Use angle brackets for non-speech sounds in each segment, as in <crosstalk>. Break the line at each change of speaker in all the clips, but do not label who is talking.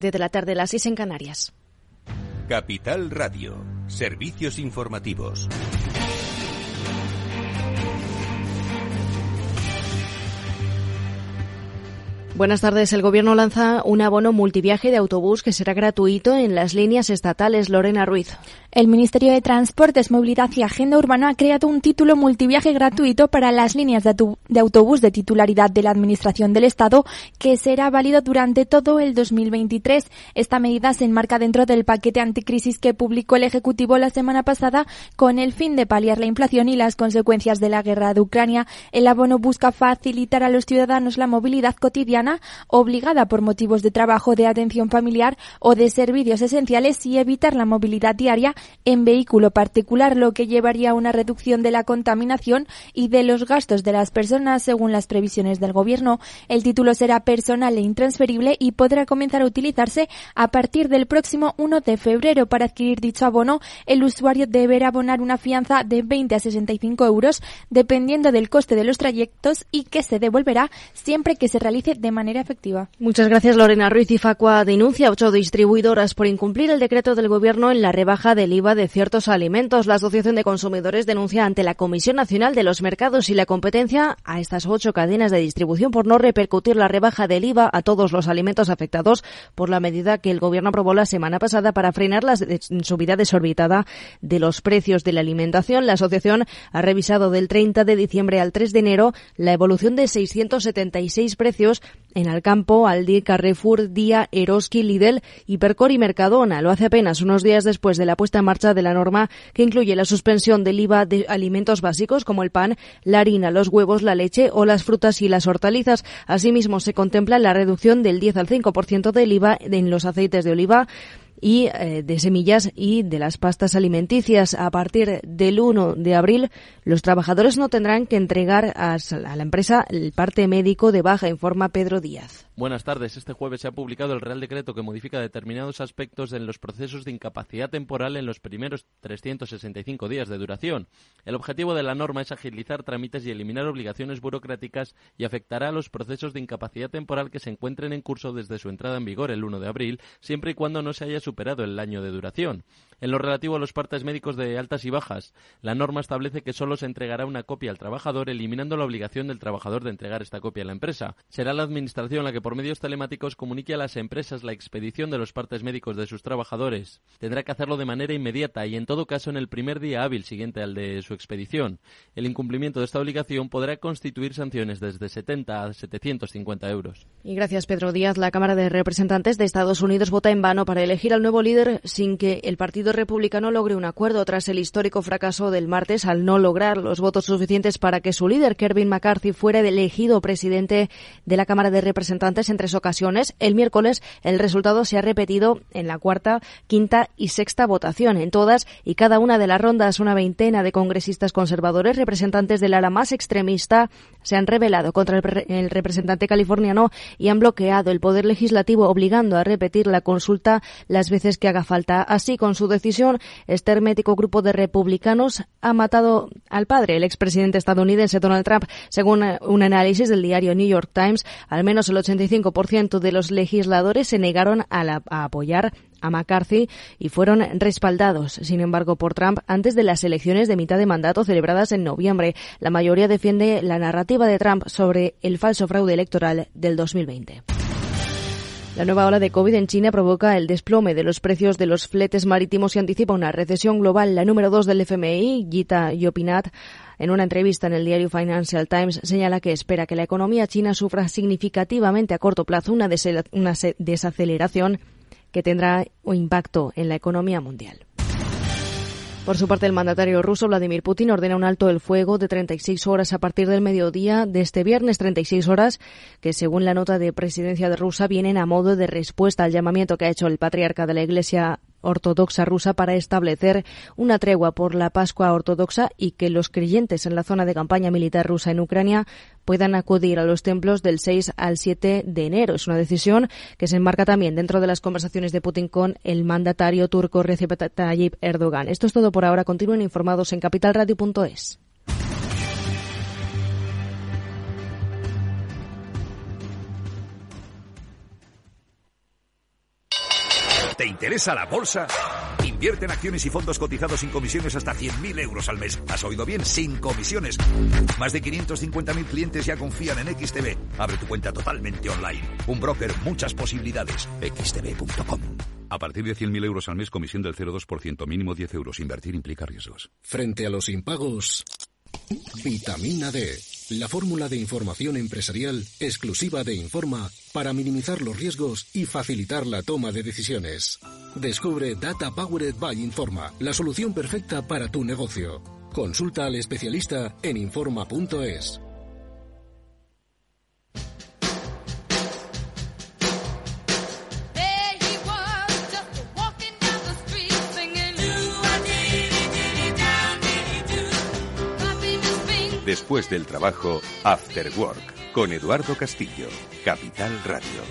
de la tarde, las 6 en Canarias.
Capital Radio, servicios informativos.
Buenas tardes. El Gobierno lanza un abono multiviaje de autobús que será gratuito en las líneas estatales. Lorena Ruiz.
El Ministerio de Transportes, Movilidad y Agenda Urbana ha creado un título multiviaje gratuito para las líneas de, autobús de titularidad de la Administración del Estado que será válido durante todo el 2023. Esta medida se enmarca dentro del paquete anticrisis que publicó el Ejecutivo la semana pasada con el fin de paliar la inflación y las consecuencias de la guerra de Ucrania. El abono busca facilitar a los ciudadanos la movilidad cotidiana obligada por motivos de trabajo, de atención familiar o de servicios esenciales y evitar la movilidad diaria en vehículo particular, lo que llevaría a una reducción de la contaminación y de los gastos de las personas según las previsiones del Gobierno. El título será personal e intransferible y podrá comenzar a utilizarse a partir del próximo 1 de febrero. Para adquirir dicho abono, el usuario deberá abonar una fianza de 20 a 65 euros dependiendo del coste de los trayectos y que se devolverá siempre que se realice de manera efectiva.
Muchas gracias, Lorena Ruiz. Y Facua denuncia a ocho distribuidoras por incumplir el decreto del Gobierno en la rebaja del IVA de ciertos alimentos. La Asociación de Consumidores denuncia ante la Comisión Nacional de los Mercados y la Competencia a estas ocho cadenas de distribución por no repercutir la rebaja del IVA a todos los alimentos afectados por la medida que el Gobierno aprobó la semana pasada para frenar la subida desorbitada de los precios de la alimentación. La asociación ha revisado del 30 de diciembre al 3 de enero la evolución de 676 precios en Alcampo, Aldi, Carrefour, Día, Eroski, Lidl, Hipercor y Mercadona. Lo hace apenas unos días después de la puesta en marcha de la norma que incluye la suspensión del IVA de alimentos básicos como el pan, la harina, los huevos, la leche o las frutas y las hortalizas. Asimismo, se contempla la reducción del 10 al 5% del IVA en los aceites de oliva y eh, de semillas y de las pastas alimenticias. A partir del 1 de abril, los trabajadores no tendrán que entregar a, a la empresa el parte médico de baja, informa Pedro Díaz.
Buenas tardes. Este jueves se ha publicado el Real Decreto que modifica determinados aspectos en los procesos de incapacidad temporal en los primeros 365 días de duración. El objetivo de la norma es agilizar trámites y eliminar obligaciones burocráticas y afectará a los procesos de incapacidad temporal que se encuentren en curso desde su entrada en vigor el 1 de abril, siempre y cuando no se haya superado el año de duración. En lo relativo a los partes médicos de altas y bajas, la norma establece que solo se entregará una copia al trabajador, eliminando la obligación del trabajador de entregar esta copia a la empresa. Será la Administración la que por medios telemáticos comunique a las empresas la expedición de los partes médicos de sus trabajadores. Tendrá que hacerlo de manera inmediata y, en todo caso, en el primer día hábil siguiente al de su expedición. El incumplimiento de esta obligación podrá constituir sanciones desde 70 a 750 euros.
Y gracias, Pedro Díaz. La Cámara de Representantes de Estados Unidos vota en vano para elegir al nuevo líder sin que el partido Republicano logre un acuerdo tras el histórico fracaso del martes al no lograr los votos suficientes para que su líder, Kevin McCarthy, fuera elegido presidente de la Cámara de Representantes en tres ocasiones. El miércoles el resultado se ha repetido en la cuarta, quinta y sexta votación. En todas y cada una de las rondas, una veintena de congresistas conservadores, representantes del ala más extremista, se han rebelado contra el, representante californiano y han bloqueado el poder legislativo, obligando a repetir la consulta las veces que haga falta. Así, con su este hermético grupo de republicanos ha matado al padre, el expresidente estadounidense Donald Trump. Según eh, un análisis del diario New York Times, al menos el 85% de los legisladores se negaron a, a apoyar a McCarthy y fueron respaldados, sin embargo, por Trump antes de las elecciones de mitad de mandato celebradas en noviembre. La mayoría defiende la narrativa de Trump sobre el falso fraude electoral del 2020. La nueva ola de COVID en China provoca el desplome de los precios de los fletes marítimos y anticipa una recesión global. La número dos del FMI, Gita Yopinat, en una entrevista en el diario Financial Times, señala que espera que la economía china sufra significativamente a corto plazo una, desaceleración que tendrá impacto en la economía mundial. Por su parte, el mandatario ruso Vladimir Putin ordena un alto del fuego de 36 horas a partir del mediodía de este viernes, 36 horas que, según la nota de presidencia de Rusia, vienen a modo de respuesta al llamamiento que ha hecho el patriarca de la Iglesia ortodoxa rusa para establecer una tregua por la Pascua ortodoxa y que los creyentes en la zona de campaña militar rusa en Ucrania puedan acudir a los templos del 6 al 7 de enero. Es una decisión que se enmarca también dentro de las conversaciones de Putin con el mandatario turco Recep Tayyip Erdogan. Esto es todo por ahora. Continúen informados en capitalradio.es.
¿Te interesa la bolsa? Invierte en acciones y fondos cotizados sin comisiones hasta 100.000 euros al mes. ¿Has oído bien? Sin comisiones. Más de 550.000 clientes ya confían en XTB. Abre tu cuenta totalmente online. Un broker, muchas posibilidades. XTB.com. A partir de 100.000 euros al mes, comisión del 0,2%, mínimo 10 euros. Invertir implica riesgos.
Frente a los impagos, vitamina D. La fórmula de información empresarial exclusiva de Informa para minimizar los riesgos y facilitar la toma de decisiones. Descubre Data Powered by Informa, la solución perfecta para tu negocio. Consulta al especialista en Informa.es.
Después del trabajo, After Work, con Eduardo Castillo, Capital Radio.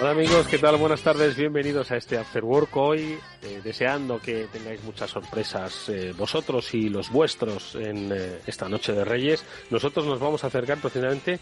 Hola amigos, ¿qué tal? Buenas tardes, bienvenidos a este After Work hoy, eh, deseando que tengáis muchas sorpresas eh, vosotros y los vuestros en eh, esta noche de Reyes. Nosotros nos vamos a acercar precisamente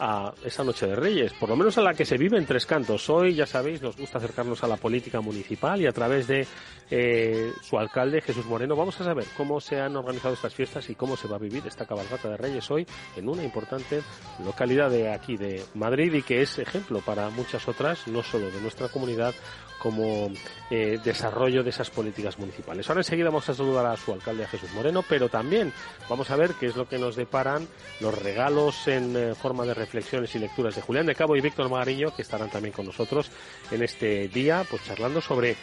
a esa noche de Reyes, por lo menos a la que se vive en Tres Cantos. Hoy, ya sabéis, nos gusta acercarnos a la política municipal y a través de eh, su alcalde, Jesús Moreno, vamos a saber cómo se han organizado estas fiestas y cómo se va a vivir esta cabalgata de Reyes hoy en una importante localidad de aquí, de Madrid, y que es ejemplo para muchas otras, no solo de nuestra comunidad, como eh, desarrollo de esas políticas municipales. Ahora enseguida vamos a saludar a su alcalde, a Jesús Moreno, pero también vamos a ver qué es lo que nos deparan los regalos en eh, forma de reflexiones y lecturas de Julián de Cabo y Víctor Magariño, que estarán también con nosotros en este día, pues charlando sobre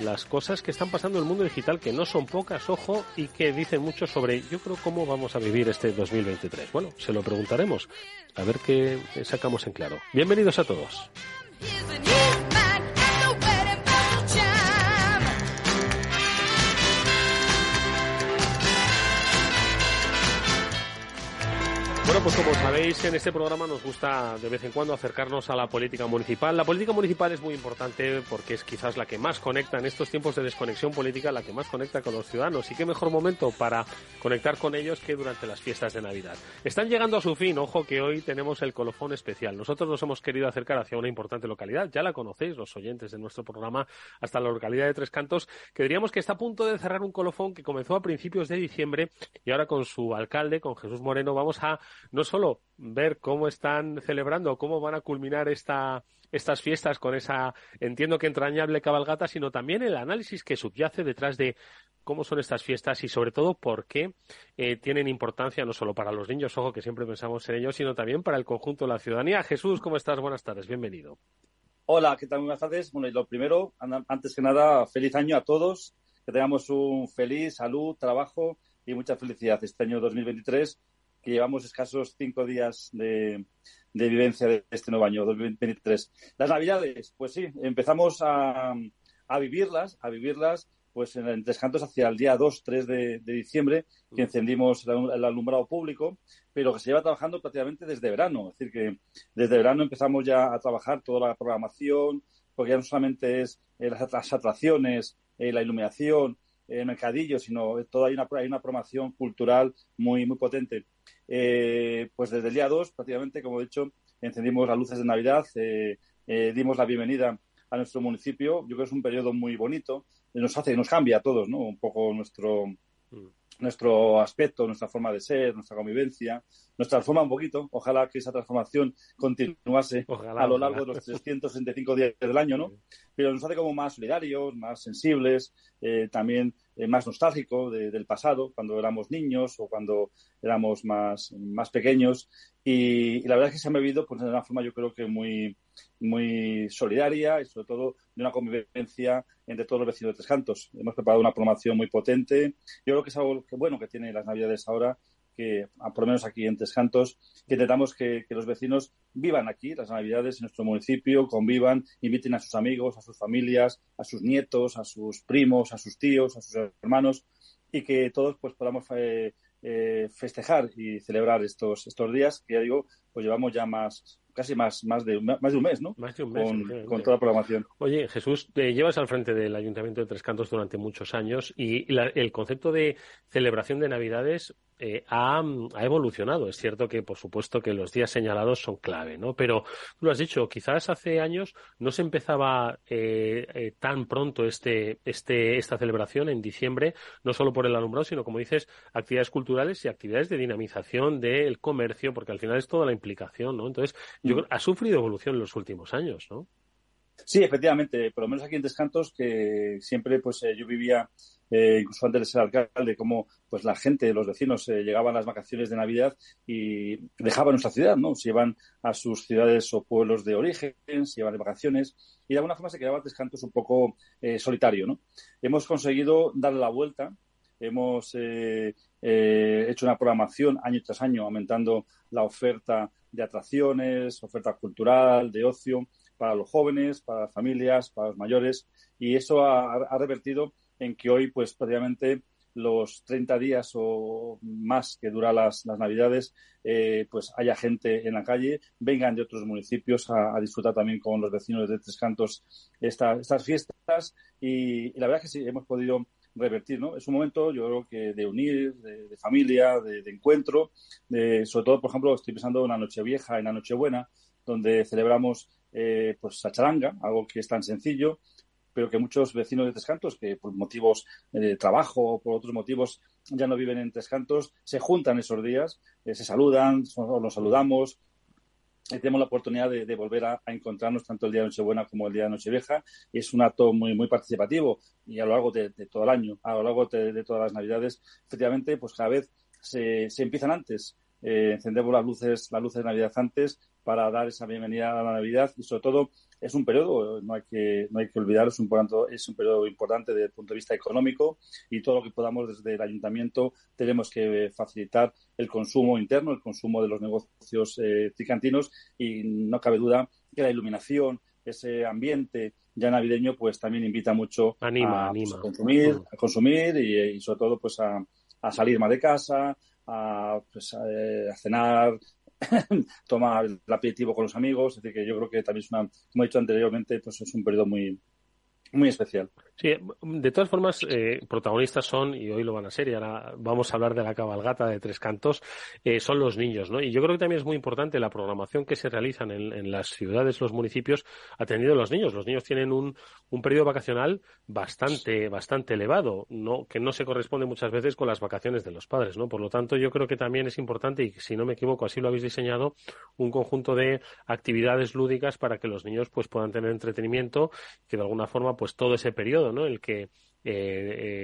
las cosas que están pasando en el mundo digital, que no son pocas, ojo, y que dicen mucho sobre, yo creo, cómo vamos a vivir este 2023. Bueno, se lo preguntaremos, a ver qué sacamos en claro. Bienvenidos a todos. Bueno, pues como sabéis, en este programa nos gusta de vez en cuando acercarnos a la política municipal. La política municipal es muy importante porque es quizás la que más conecta en estos tiempos de desconexión política, la que más conecta con los ciudadanos. Y qué mejor momento para conectar con ellos que durante las fiestas de Navidad. Están llegando a su fin, ojo que hoy tenemos el colofón especial. Nosotros nos hemos querido acercar hacia una importante localidad, ya la conocéis los oyentes de nuestro programa, hasta la localidad de Tres Cantos, que diríamos que está a punto de cerrar un colofón que comenzó a principios de diciembre y ahora con su alcalde, con Jesús Moreno, vamos a no solo ver cómo están celebrando, cómo van a culminar esta, estas fiestas con esa, entiendo que entrañable cabalgata, sino también el análisis que subyace detrás de cómo son estas fiestas y sobre todo por qué eh, tienen importancia no solo para los niños, ojo que siempre pensamos en ellos, sino también para el conjunto de la ciudadanía. Jesús, ¿cómo estás? Buenas tardes, bienvenido.
Hola, ¿qué tal? Buenas tardes. Bueno, y lo primero, antes que nada, feliz año a todos, que tengamos un feliz salud, trabajo y mucha felicidad este año 2023 que llevamos escasos cinco días de, vivencia de este nuevo año 2023. Las Navidades, pues sí, empezamos a, vivirlas, a vivirlas pues en, Tres Cantos hacia el día 2, 3 de, diciembre, que encendimos el, alumbrado público, pero que se lleva trabajando prácticamente desde verano. Es decir, que desde verano empezamos ya a trabajar toda la programación, porque ya no solamente es eh, las, atracciones, eh, la iluminación, el mercadillo, sino toda hay una, hay una programación cultural muy, muy potente. Eh, pues desde el día 2, prácticamente, como he dicho, encendimos las luces de Navidad, eh, eh, dimos la bienvenida a nuestro municipio. Yo creo que es un periodo muy bonito, nos hace, nos cambia a todos, ¿no? Un poco nuestro, mm. nuestro aspecto, nuestra forma de ser, nuestra convivencia, nos transforma un poquito. Ojalá que esa transformación continuase a lo largo de los 365 días del año, ¿no? Pero nos hace como más solidarios, más sensibles, también eh, más nostálgico del pasado, cuando éramos niños o cuando éramos más, más pequeños. Y, la verdad es que se ha vivido pues, de una forma, yo creo que muy, muy solidaria y sobre todo de una convivencia entre todos los vecinos de Tres Cantos. Hemos preparado una programación muy potente. Yo creo que es algo bueno que tiene las Navidades ahora que, por lo menos aquí en Tescantos, que intentamos que, los vecinos vivan aquí las Navidades en nuestro municipio, convivan, inviten a sus amigos, a sus familias, a sus nietos, a sus primos, a sus tíos, a sus hermanos y que todos pues podamos eh, eh, festejar y celebrar estos, estos días, que ya digo, pues llevamos ya más, casi más, más, de, más de un mes, ¿no?
Más de un mes.
Con, toda la programación.
Oye, Jesús, te llevas al frente del Ayuntamiento de Tres Cantos durante muchos años y el concepto de celebración de Navidades eh, ha, evolucionado. Es cierto que, por supuesto, que los días señalados son clave, ¿no? Pero tú lo has dicho, quizás hace años no se empezaba eh, eh, tan pronto este, este, esta celebración en diciembre, no solo por el alumbrado, sino, como dices, actividades culturales y actividades de dinamización del comercio, porque al final es toda la implicación, ¿no? Entonces, yo ha sufrido evolución en los últimos años, ¿no?
Sí, efectivamente, por lo menos aquí en Descantos, que siempre pues yo vivía eh, incluso antes de ser alcalde, cómo pues la gente, los vecinos, eh, llegaban a las vacaciones de Navidad y dejaban nuestra ciudad, ¿no? Se iban a sus ciudades o pueblos de origen, se iban de vacaciones y de alguna forma se quedaba Descantos un poco eh, solitario, ¿no? Hemos conseguido darle la vuelta, hemos eh, hecho una programación año tras año, aumentando la oferta de atracciones, oferta cultural, de ocio, para los jóvenes, para las familias, para los mayores, y eso ha revertido en que hoy, pues prácticamente los 30 días o más que dura las, las Navidades, eh, pues haya gente en la calle, vengan de otros municipios a, disfrutar también con los vecinos de Tres Cantos estas fiestas y, la verdad es que sí, hemos podido revertir, ¿no? Es un momento, yo creo que de unir, de, familia, de, encuentro, de, sobre todo, por ejemplo, estoy pensando en la Nochevieja, en la Nochebuena, donde celebramos eh, pues la charanga, algo que es tan sencillo, pero que muchos vecinos de Tres Cantos, que por motivos de trabajo o por otros motivos ya no viven en Tres Cantos, se juntan esos días, eh, se saludan, nos saludamos, tenemos la oportunidad de, volver a, encontrarnos tanto el día de Nochebuena como el día de Nochevieja y es un acto muy muy participativo y a lo largo de, todo el año, a lo largo de, todas las Navidades, efectivamente, pues cada vez se, se empiezan antes. Eh, encendemos las luces, las luces de Navidad antes para dar esa bienvenida a la Navidad. Y sobre todo es un periodo, no hay que, no hay que olvidar, es un, es un periodo importante desde el punto de vista económico y todo lo que podamos desde el ayuntamiento tenemos que facilitar el consumo interno, el consumo de los negocios eh, tricantinos. Y no cabe duda que la iluminación, ese ambiente ya navideño, pues también invita mucho
a,
pues, consumir, mm. a consumir y, sobre todo pues a, salir más de casa, a, pues, a cenar <laughs> tomar el aperitivo con los amigos. Es decir, que yo creo que también es una, como he dicho anteriormente, pues es un periodo muy, muy especial.
Sí, de todas formas, eh, protagonistas son, y hoy lo van a ser, y ahora vamos a hablar de la cabalgata de Tres Cantos, eh, son los niños, ¿no? Y yo creo que también es muy importante la programación que se realiza en, en, las ciudades, los municipios, atendiendo a los niños. Los niños tienen un, un periodo vacacional bastante, bastante elevado, ¿no? Que no se corresponde muchas veces con las vacaciones de los padres, ¿no? Por lo tanto, yo creo que también es importante, y si no me equivoco, así lo habéis diseñado, un conjunto de actividades lúdicas para que los niños pues puedan tener entretenimiento, que de alguna forma pues todo ese periodo, ¿no? El que eh,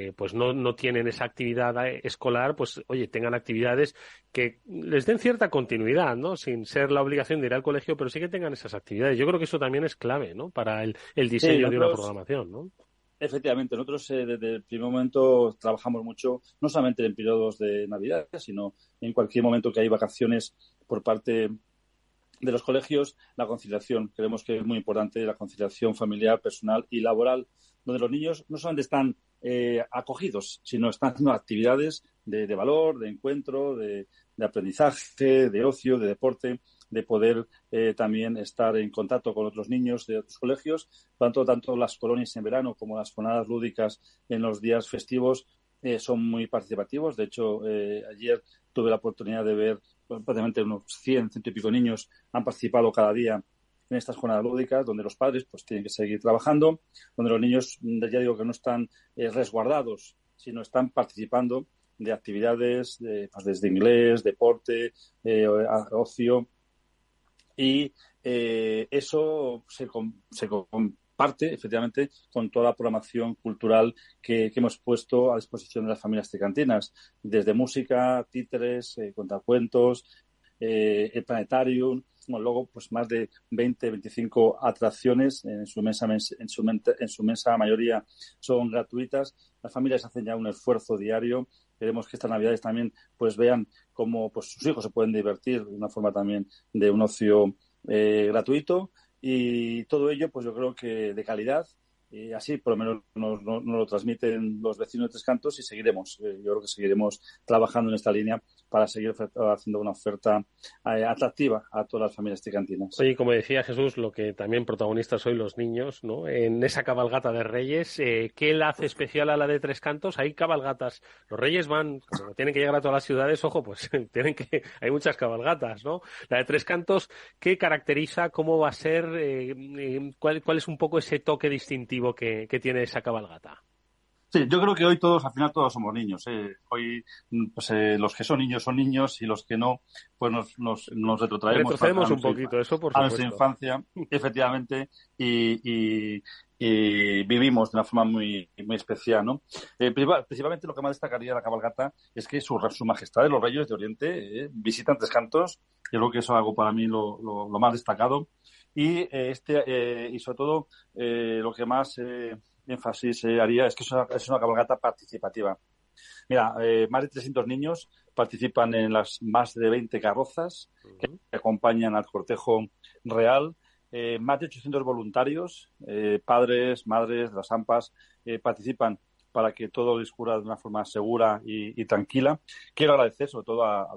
eh, pues no, no tienen esa actividad escolar, pues oye, tengan actividades que les den cierta continuidad, ¿no? Sin ser la obligación de ir al colegio, pero sí que tengan esas actividades. Yo creo que eso también es clave, ¿no? Para el, el diseño de una programación, ¿no?
Efectivamente, nosotros eh, desde el primer momento trabajamos mucho, no solamente en periodos de Navidad, sino en cualquier momento que hay vacaciones por parte de los colegios, la conciliación. Creemos que es muy importante la conciliación familiar, personal y laboral, donde los niños no solamente están eh, acogidos, sino están haciendo actividades de, valor, de encuentro, de, aprendizaje, de ocio, de deporte, de poder eh, también estar en contacto con otros niños de otros colegios. Tanto, tanto las colonias en verano como las jornadas lúdicas en los días festivos eh, son muy participativos. De hecho, ayer tuve la oportunidad de ver prácticamente unos 100, ciento y pico niños han participado cada día en estas jornadas lúdicas, donde los padres pues tienen que seguir trabajando, donde los niños, ya digo que no están eh, resguardados, sino están participando de actividades de, pues, desde inglés, deporte, eh, ocio, y eh, eso se, se, parte, efectivamente, con toda la programación cultural que, hemos puesto a disposición de las familias tricantinas, desde música, títeres, eh, contacuentos, eh, el planetarium, luego pues más de 20, 25 atracciones en su mesa en su, en su mesa mayoría son gratuitas. Las familias hacen ya un esfuerzo diario. Queremos que estas navidades también pues vean cómo pues sus hijos se pueden divertir de una forma también de un ocio eh, gratuito y todo ello, pues yo creo que de calidad y así por lo menos nos, lo transmiten los vecinos de Tres Cantos y seguiremos. Eh, yo creo que seguiremos trabajando en esta línea para seguir haciendo una oferta eh, atractiva a todas las familias tricantinas.
Oye, como decía Jesús, lo que también protagonistas hoy los niños, ¿no? En esa cabalgata de Reyes, eh, ¿qué la hace especial a la de Tres Cantos? Hay cabalgatas. Los Reyes van, tienen que llegar a todas las ciudades, ojo, pues <laughs> tienen que, hay muchas cabalgatas, ¿no? La de Tres Cantos, ¿qué caracteriza? ¿Cómo va a ser? ¿cuál, ¿Cuál es un poco ese toque distintivo? Que, tiene esa cabalgata.
Sí, yo creo que hoy todos, al final todos somos niños. ¿eh? Hoy pues, eh, los que son niños son niños y los que no, pues nos, nos, nos retrotraemos.
Retrocedemos un poquito, eso por supuesto.
A nuestra infancia, <laughs> efectivamente, y, y, vivimos de una forma muy, muy especial, ¿no? Eh, principalmente lo que más destacaría de la cabalgata es que su, su majestad de los reyes de Oriente visitan Tres Cantos. Yo creo que eso es algo para mí lo, lo, lo más destacado y eh, este eh, y sobre todo eh, lo que más énfasis haría es que es una, es una cabalgata participativa. Mira, más de 300 niños participan en las más de 20 carrozas que acompañan al cortejo real. más de 800 voluntarios, padres, madres de las AMPAs, participan para que todo discurra de una forma segura y, tranquila. Quiero agradecer sobre todo a,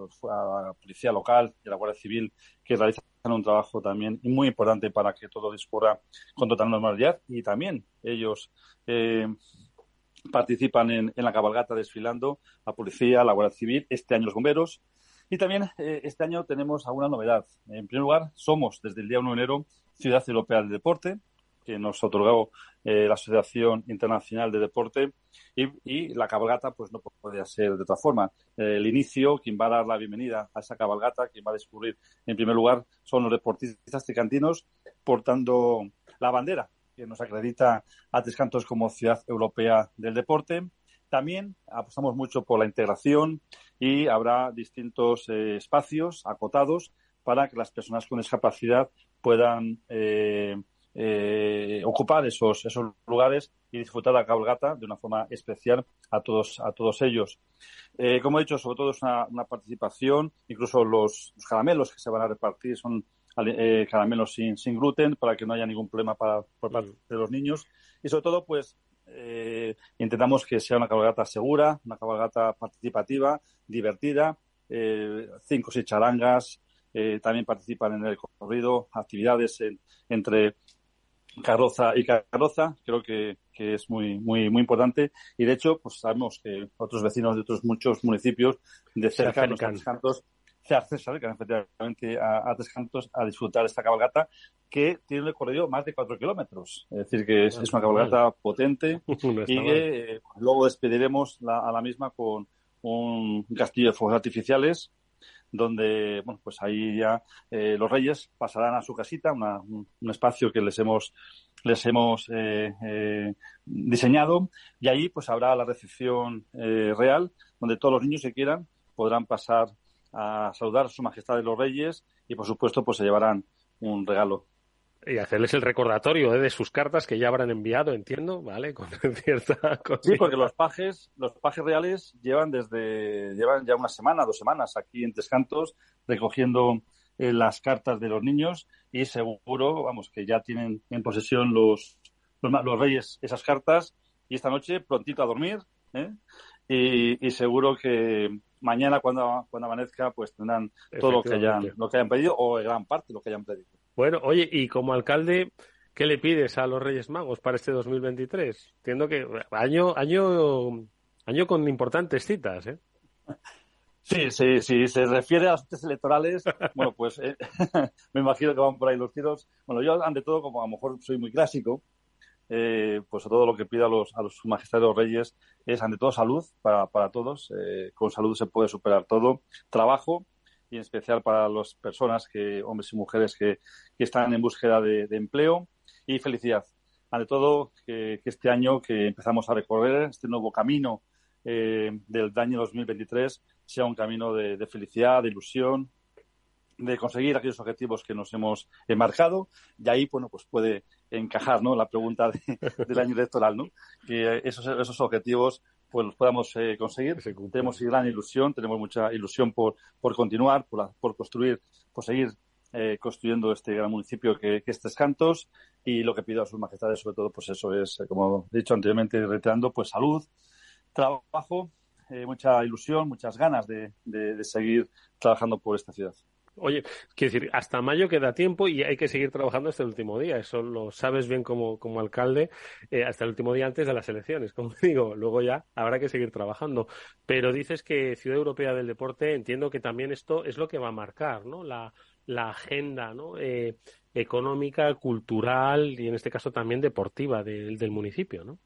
la Policía Local y a la Guardia Civil que realizan un trabajo también muy importante para que todo discurra con total normalidad y también ellos eh, participan en, la cabalgata desfilando, la Policía, la Guardia Civil, este año los bomberos. Y también eh, este año tenemos alguna novedad. En primer lugar, somos desde el día 1 de enero Ciudad Europea del Deporte que nos otorgó eh, la Asociación Internacional de Deporte y, la cabalgata pues no podía ser de otra forma. Eh, el inicio, quien va a dar la bienvenida a esa cabalgata, quien va a descubrir en primer lugar son los deportistas tricantinos portando la bandera que nos acredita a Tres Cantos como ciudad europea del deporte. También apostamos mucho por la integración y habrá distintos eh, espacios acotados para que las personas con discapacidad puedan eh, ocupar esos, esos lugares y disfrutar la cabalgata de una forma especial a todos, a todos ellos. Eh, como he dicho, sobre todo es una, participación, incluso los, caramelos que se van a repartir son eh, caramelos sin, sin gluten para que no haya ningún problema para, por parte de los niños. Y sobre todo, pues, intentamos que sea una cabalgata segura, una cabalgata participativa, divertida, cinco o seis charangas, también participan en el recorrido, actividades entre carroza y carroza, creo que, que, es muy, muy, muy importante. Y de hecho, pues sabemos que otros vecinos de otros muchos municipios de cerca de los Cantos se acercan efectivamente a, a Tres Cantos a disfrutar esta cabalgata que tiene un recorrido más de cuatro kilómetros. Es decir, que es, una cabalgata potente <laughs> y que eh, luego despediremos a la misma con un castillo de fuegos artificiales donde, bueno, pues ahí ya eh, los reyes pasarán a su casita, un, espacio que les hemos les hemos eh, eh, diseñado. Y ahí pues habrá la recepción real donde todos los niños que quieran podrán pasar a saludar a su majestad de los reyes y por supuesto pues se llevarán un regalo
y hacerles el recordatorio ¿eh? de sus cartas que ya habrán enviado, entiendo, ¿vale? <laughs> Con cierta
Sí, porque los pajes, los pajes reales llevan desde, llevan ya una semana, dos semanas aquí en Tescantos recogiendo eh, las cartas de los niños y seguro, vamos, que ya tienen en posesión los, los, reyes esas cartas y esta noche prontito a dormir, ¿eh? y, y seguro que mañana cuando, cuando amanezca pues tendrán todo lo que hayan, lo que hayan pedido o gran parte de lo que hayan pedido.
Bueno, oye, y como alcalde, ¿qué le pides a los Reyes Magos para este 2023? Entiendo que año, año, año con importantes citas, ¿eh?
Sí, sí, sí, se refiere a las citas electorales, <laughs> bueno, pues eh, <laughs> me imagino que van por ahí los tiros. Bueno, yo ante todo, como a lo mejor soy muy clásico, eh, pues todo lo que pido a los, a los majestades reyes es ante todo salud para, para todos. Eh, con salud se puede superar todo. Trabajo, especial para las personas, que hombres y mujeres que, que están en búsqueda de, empleo. Y felicidad. Ante todo, que, este año que empezamos a recorrer este nuevo camino eh, del año 2023 sea un camino de, felicidad, de ilusión, de conseguir aquellos objetivos que nos hemos marcado y ahí bueno pues puede encajar no la pregunta del año electoral no que esos esos objetivos pues los podamos eh, conseguir. Tenemos gran ilusión, tenemos mucha ilusión por, por continuar, por, por construir, por seguir eh, construyendo este gran municipio que, que es Tres Cantos. Y lo que pido a sus majestades sobre todo pues eso es como he dicho anteriormente reiterando pues salud trabajo eh, mucha ilusión muchas ganas de, de, seguir trabajando por esta ciudad
Oye, quiero decir, hasta mayo queda tiempo y hay que seguir trabajando hasta el último día. Eso lo sabes bien como, como alcalde, eh, hasta el último día antes de las elecciones. Como <laughs> digo, luego ya habrá que seguir trabajando. Pero dices que Ciudad Europea del Deporte, entiendo que también esto es lo que va a marcar, ¿no? La, agenda, ¿no? Eh, económica, cultural y en este caso también deportiva del, del municipio, ¿no?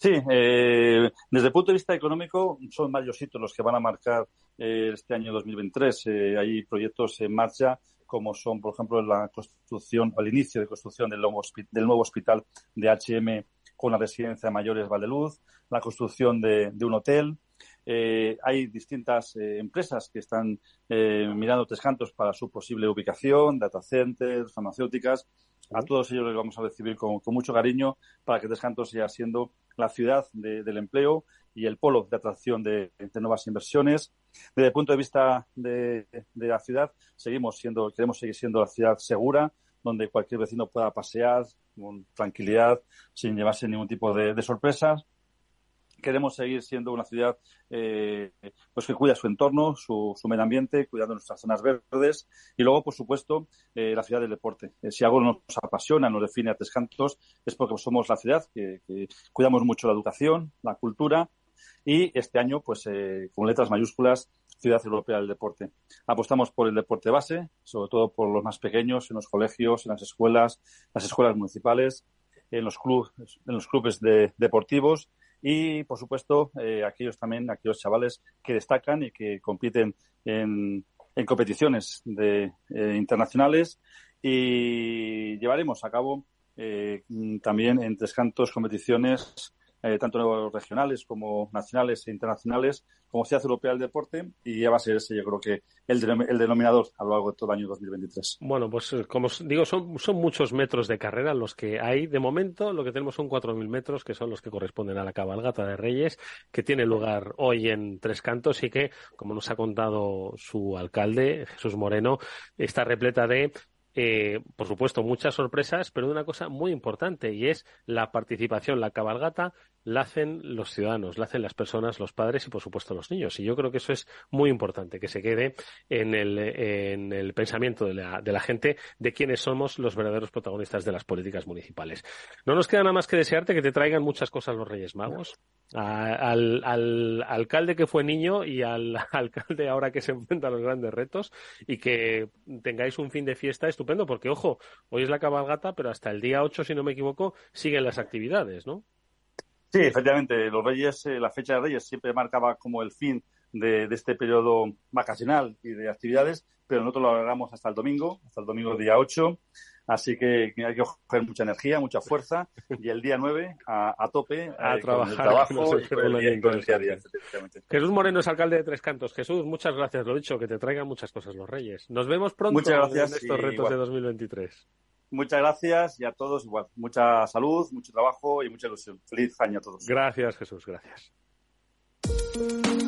Sí, eh, desde el punto de vista económico son varios hitos los que van a marcar eh, este año 2023. Eh, hay proyectos en marcha como son, por ejemplo, la construcción o el inicio de construcción del nuevo, del nuevo hospital de HM con la residencia de mayores Valdeluz, la construcción de, un hotel. hay distintas empresas que están mirando tres cantos para su posible ubicación, data centers, farmacéuticas. A todos ellos les vamos a recibir con, con mucho cariño para que Tres Cantos siga siendo la ciudad del empleo y el polo de atracción de, nuevas inversiones. Desde el punto de vista de, la ciudad, seguimos siendo, queremos seguir siendo la ciudad segura, donde cualquier vecino pueda pasear con tranquilidad, sin llevarse ningún tipo de sorpresas queremos seguir siendo una ciudad eh, pues que cuida su entorno, su, su, medio ambiente, cuidando nuestras zonas verdes y luego, por supuesto, eh, la ciudad del deporte. Eh, si algo nos apasiona, nos define a Tres Cantos, es porque somos la ciudad que, cuidamos mucho la educación, la cultura y este año, pues con letras mayúsculas, Ciudad Europea del Deporte. Apostamos por el deporte base, sobre todo por los más pequeños, en los colegios, en las escuelas, las escuelas municipales, en los clubes, en los clubes deportivos y, por supuesto, eh, aquellos también, aquellos chavales que destacan y que compiten en, en competiciones de, eh, internacionales. Y llevaremos a cabo eh, también en tres cantos competiciones eh, tanto regionales como nacionales e internacionales, como Ciudad Europea del Deporte, y ya va a ser ese, yo creo que, el, el denominador a lo largo de todo el año 2023.
Bueno, pues eh, como digo, son, son muchos metros de carrera los que hay. De momento, lo que tenemos son 4.000 metros, que son los que corresponden a la cabalgata de Reyes, que tiene lugar hoy en Tres Cantos y que, como nos ha contado su alcalde, Jesús Moreno, está repleta de eh, por supuesto, muchas sorpresas, pero una cosa muy importante y es la participación, la cabalgata la hacen los ciudadanos, la hacen las personas, los padres y, por supuesto, los niños. Y yo creo que eso es muy importante, que se quede en el, en el pensamiento de la, de la gente de quiénes somos los verdaderos protagonistas de las políticas municipales. No nos queda nada más que desearte que te traigan muchas cosas los Reyes Magos. al, al, alcalde que fue niño y al <laughs> alcalde ahora que se enfrenta a los grandes retos y que tengáis un fin de fiesta estupendo porque ojo, hoy es la cabalgata pero hasta el día 8 si no me equivoco siguen las actividades, ¿no?
Sí, efectivamente, los Reyes, eh, la fecha de Reyes siempre marcaba como el fin de, este periodo vacacional y de actividades, pero nosotros lo alargamos hasta el domingo, hasta el domingo día 8. Así que hay que coger mucha energía, mucha fuerza y el día 9 a, tope
a eh, trabajar. trabajo el, día, Jesús Moreno es alcalde de Tres Cantos. Jesús, muchas gracias. Lo dicho, que te traigan muchas cosas los Reyes. Nos vemos pronto en estos retos de 2023.
Muchas gracias y a todos igual. Mucha salud, mucho trabajo y mucha ilusión. Feliz año a todos.
Gracias, Jesús. Gracias.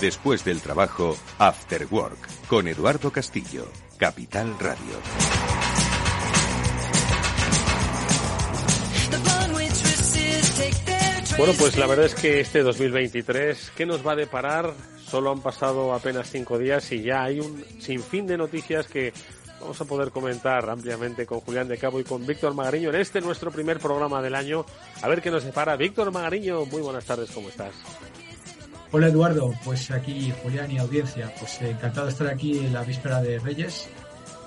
Después del trabajo, After Work, con Eduardo Castillo, Capital Radio.
Bueno, pues la verdad es que este 2023, ¿qué nos va a deparar? Solo han pasado apenas cinco días y ya hay un sinfín de noticias que vamos a poder comentar ampliamente con Julián de Cabo y con Víctor Magariño en este nuestro primer programa del año. A ver qué nos depara. Víctor Magariño, muy buenas tardes, ¿cómo estás?
Hola Eduardo, pues aquí Julián y audiencia, pues eh, encantado de estar aquí en la víspera de Reyes,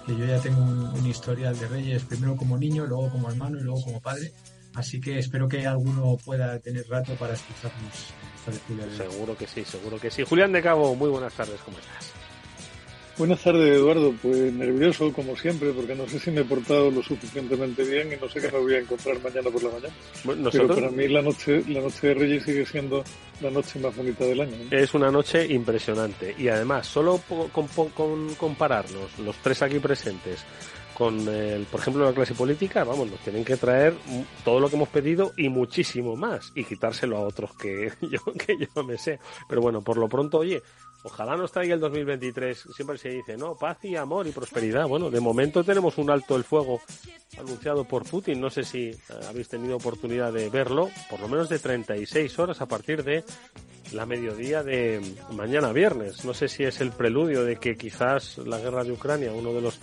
que yo ya tengo un historial de Reyes, primero como niño, luego como hermano y luego como padre Así que espero que alguno pueda tener rato para escucharnos
Seguro que sí, seguro que sí. Julián de Cabo, muy buenas tardes, ¿cómo estás?
Buenas tardes, Eduardo. Pues nervioso, como siempre, porque no sé si me he portado lo suficientemente bien y no sé qué me voy a encontrar mañana por la mañana. Pero para mí la noche, la noche de Reyes sigue siendo la noche más bonita del año.
Es una noche impresionante. Y además, solo con, con compararnos, los tres aquí presentes, con, el, por ejemplo, la clase política, vamos, nos tienen que traer todo lo que hemos pedido y muchísimo más y quitárselo a otros que <laughs> yo, que yo me sé. Pero bueno, por lo pronto, oye, ojalá nos traiga el 2023. Siempre se dice, ¿no? Paz y amor y prosperidad. Bueno, de momento tenemos un alto el fuego anunciado por Putin. No sé si eh, habéis tenido oportunidad de verlo, por lo menos de 36 horas a partir de la mediodía de mañana viernes. No sé si es el preludio de que quizás la guerra de Ucrania, uno de los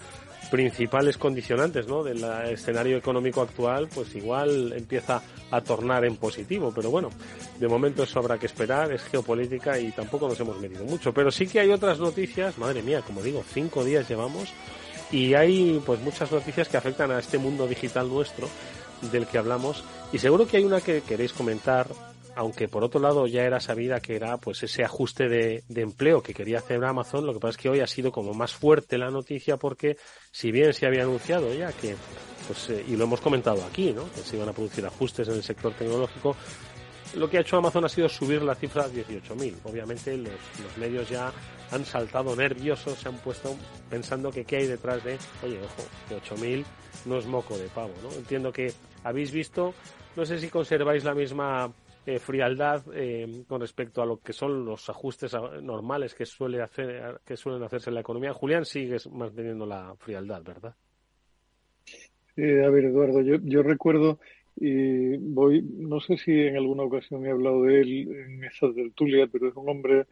principales condicionantes ¿no? del escenario económico actual, pues igual empieza a tornar en positivo. Pero bueno, de momento eso habrá que esperar, es geopolítica y tampoco nos hemos medido mucho. Pero sí que hay otras noticias, madre mía, como digo, cinco días llevamos y hay pues muchas noticias que afectan a este mundo digital nuestro del que hablamos y seguro que hay una que queréis comentar aunque por otro lado ya era sabida que era pues ese ajuste de, empleo que quería hacer Amazon, lo que pasa es que hoy ha sido como más fuerte la noticia porque si bien se había anunciado ya que, pues, eh, y lo hemos comentado aquí, ¿no? que se iban a producir ajustes en el sector tecnológico, lo que ha hecho Amazon ha sido subir la cifra a 18.000. Obviamente los, medios ya han saltado nerviosos, se han puesto pensando que qué hay detrás de, oye, ojo, que 8.000 no es moco de pavo, ¿no? Entiendo que habéis visto, no sé si conserváis la misma eh, frialdad eh, con respecto a lo que son los ajustes normales que suele hacer que suelen hacerse en la economía. Julián sigues manteniendo la frialdad, ¿verdad?
Eh, a ver, Eduardo, yo, yo recuerdo y voy, no sé si en alguna ocasión he hablado de él en esa tertulia, pero es un hombre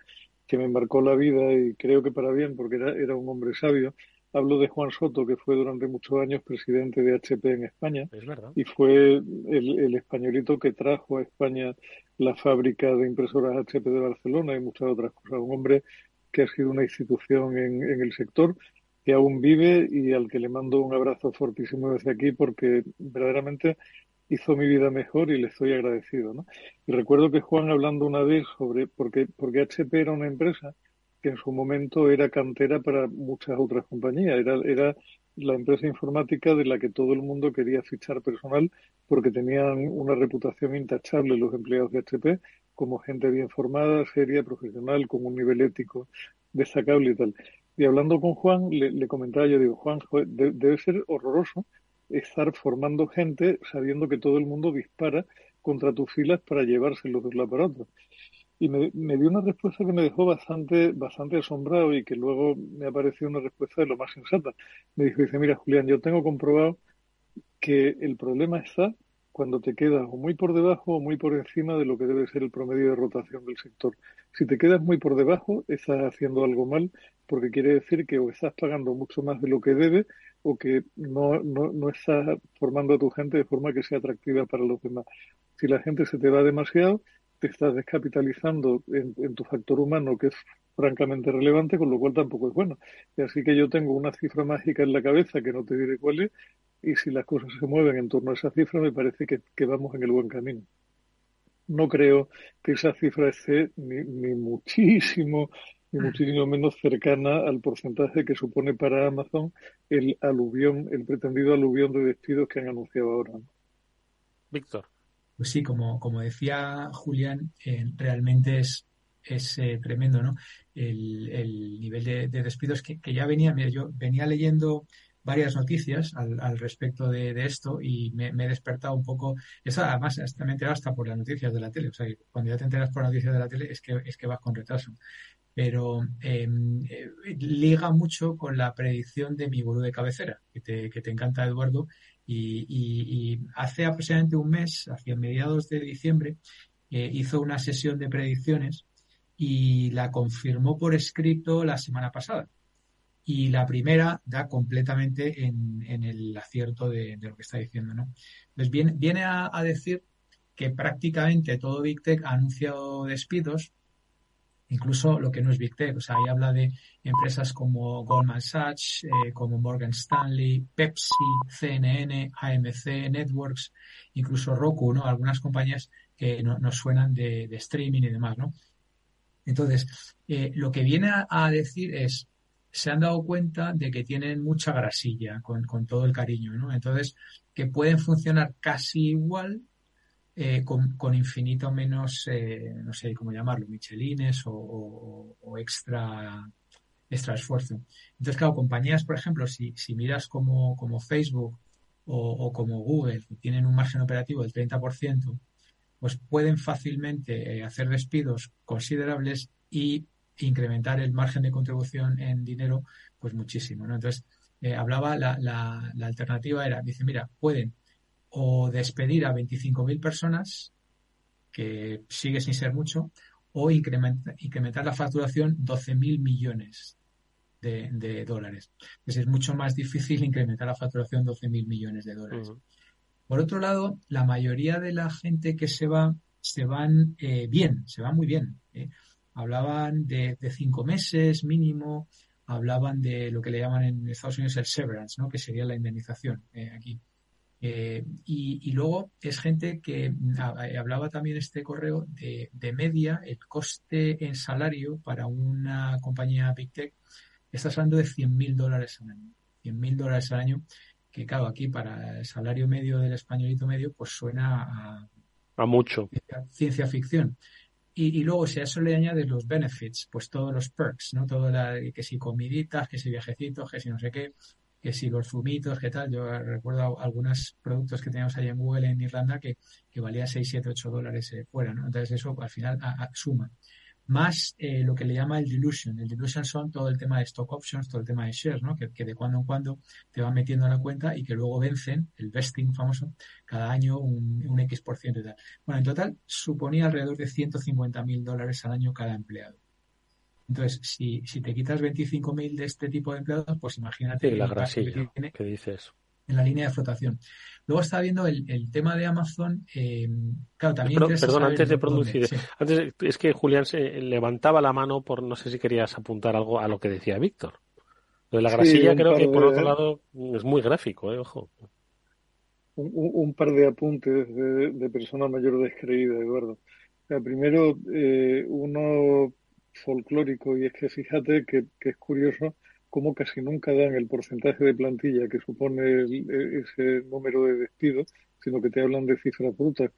que me marcó la vida y creo que para bien, porque era, era un hombre sabio. Hablo de Juan Soto, que fue durante muchos años presidente de HP en España. Y fue el, españolito que trajo a España la fábrica de impresoras HP de Barcelona y muchas otras cosas. Un hombre que ha sido una institución en, en el sector, que aún vive y al que le mando un abrazo fortísimo desde aquí porque verdaderamente hizo mi vida mejor y le estoy agradecido. ¿no? Y recuerdo que Juan hablando una vez sobre, porque, porque HP era una empresa que en su momento era cantera para muchas otras compañías. Era, era la empresa informática de la que todo el mundo quería fichar personal porque tenían una reputación intachable los empleados de HP como gente bien formada, seria, profesional, con un nivel ético destacable y tal. Y hablando con Juan, le, comentaba, yo digo, Juan, debe ser horroroso estar formando gente sabiendo que todo el mundo dispara contra tus filas para llevárselos de un lado para otro y me, dio una respuesta que me dejó bastante, bastante asombrado y que luego me ha parecido una respuesta de lo más sensata. Me dijo, dice, mira Julián, yo tengo comprobado que el problema está cuando te quedas o muy por debajo o muy por encima de lo que debe ser el promedio de rotación del sector. Si te quedas muy por debajo, estás haciendo algo mal porque quiere decir que o estás pagando mucho más de lo que debe o que no, no, no estás formando a tu gente de forma que sea atractiva para los demás. Si la gente se te va demasiado, te estás descapitalizando en, tu factor humano, que es francamente relevante, con lo cual tampoco es bueno. Y así que yo tengo una cifra mágica en la cabeza que no te diré cuál es, y si las cosas se mueven en torno a esa cifra, me parece que, vamos en el buen camino. No creo que esa cifra esté ni, ni muchísimo ni muchísimo menos cercana al porcentaje que supone para Amazon el aluvión, el pretendido aluvión de despidos que han anunciado ahora.
Víctor.
Pues sí, como, como decía Julián, eh, realmente es, es eh, tremendo, ¿no? El, el nivel de, despidos que, que, ya venía, mira, yo venía leyendo varias noticias al, al respecto de, de, esto y me, he despertado un poco. Eso además hasta me he enterado hasta por las noticias de la tele. O sea, cuando ya te enteras por noticias de la tele es que, es que vas con retraso. Pero em, eh, liga mucho con la predicción de mi gurú de cabecera, que te, que te encanta, Eduardo, y, hace aproximadamente un mes, hacia mediados de diciembre, eh, hizo una sesión de predicciones y la confirmó por escrito la semana pasada. Y la primera da completamente en, el acierto de, lo que está diciendo. ¿no? Entonces viene, viene a, decir que prácticamente todo Big Tech ha anunciado despidos, incluso lo que no es Big Tech. O sea, ahí habla de empresas como Goldman Sachs, eh, como Morgan Stanley, Pepsi, CNN, AMC, Networks, incluso Roku, ¿no? Algunas compañías que no, nos suenan de, streaming y demás, ¿no? Entonces, eh, lo que viene a, decir es, se han dado cuenta de que tienen mucha grasilla con, todo el cariño, ¿no? Entonces, que pueden funcionar casi igual eh, con, infinito menos, eh, no sé cómo llamarlo, michelines o, extra, extra esfuerzo. Entonces, claro, compañías, por ejemplo, si, miras como, Facebook o, como Google, que tienen un margen operativo del 30%, pues pueden fácilmente eh, hacer despidos considerables y incrementar el margen de contribución en dinero pues muchísimo. Entonces, eh, hablaba, la, la, la, alternativa era, dice, mira, pueden o despedir a 25.000 personas, que sigue sin ser mucho, o incrementar, incrementar la facturación 12.000 millones de, de, dólares. Entonces es mucho más difícil incrementar la facturación 12.000 millones de dólares. Por otro lado, la mayoría de la gente que se va, se van eh, bien, se van muy bien. ¿eh? Hablaban de, cinco meses mínimo, hablaban de lo que le llaman en Estados Unidos el severance, ¿no? que sería la indemnización eh, aquí. Y, luego es gente que hablaba también este correo de, de, media, el coste en salario para una compañía Big Tech, está hablando de 100.000 dólares al año. 100.000 dólares al año que claro, aquí para el salario medio del españolito medio, pues suena a,
a mucho.
Ciencia, ficción. Y, luego, si a eso le añades los benefits, pues todos los perks, ¿no? Todo la, que si comiditas, que si viajecitos, que si no sé qué, que si los fumitos, qué tal. Yo recuerdo algunos productos que teníamos ahí en Google en Irlanda que, que valía 6, 7, 8 dólares eh, fuera, ¿no? Entonces eso al final suma más eh, lo que le llama el dilution. El dilution son todo el tema de stock options, todo el tema de shares, ¿no? Que, de cuando en cuando te van metiendo en la cuenta y que luego vencen, el vesting famoso, cada año un, un X por ciento y tal. Bueno, en total suponía alrededor de 150 mil dólares al año cada empleado. Entonces, si, si te quitas 25 mil de este tipo de empleados, pues imagínate
la grasilla que dices
en la línea de flotación. Luego está viendo el, tema de Amazon. Eh, claro, también.
perdón, antes de producir. Antes, es que Julián se levantaba la mano por no sé si querías apuntar algo a lo que decía Víctor. Lo de la grasilla creo que por otro lado es muy gráfico, ¿eh? ojo.
Un, par de apuntes de, de persona mayor descreída, Eduardo. primero, eh, uno folclórico, y es que fíjate que, que es curioso como casi nunca dan el porcentaje de plantilla que supone e, ese número de despidos, sino que te hablan de cifras brutas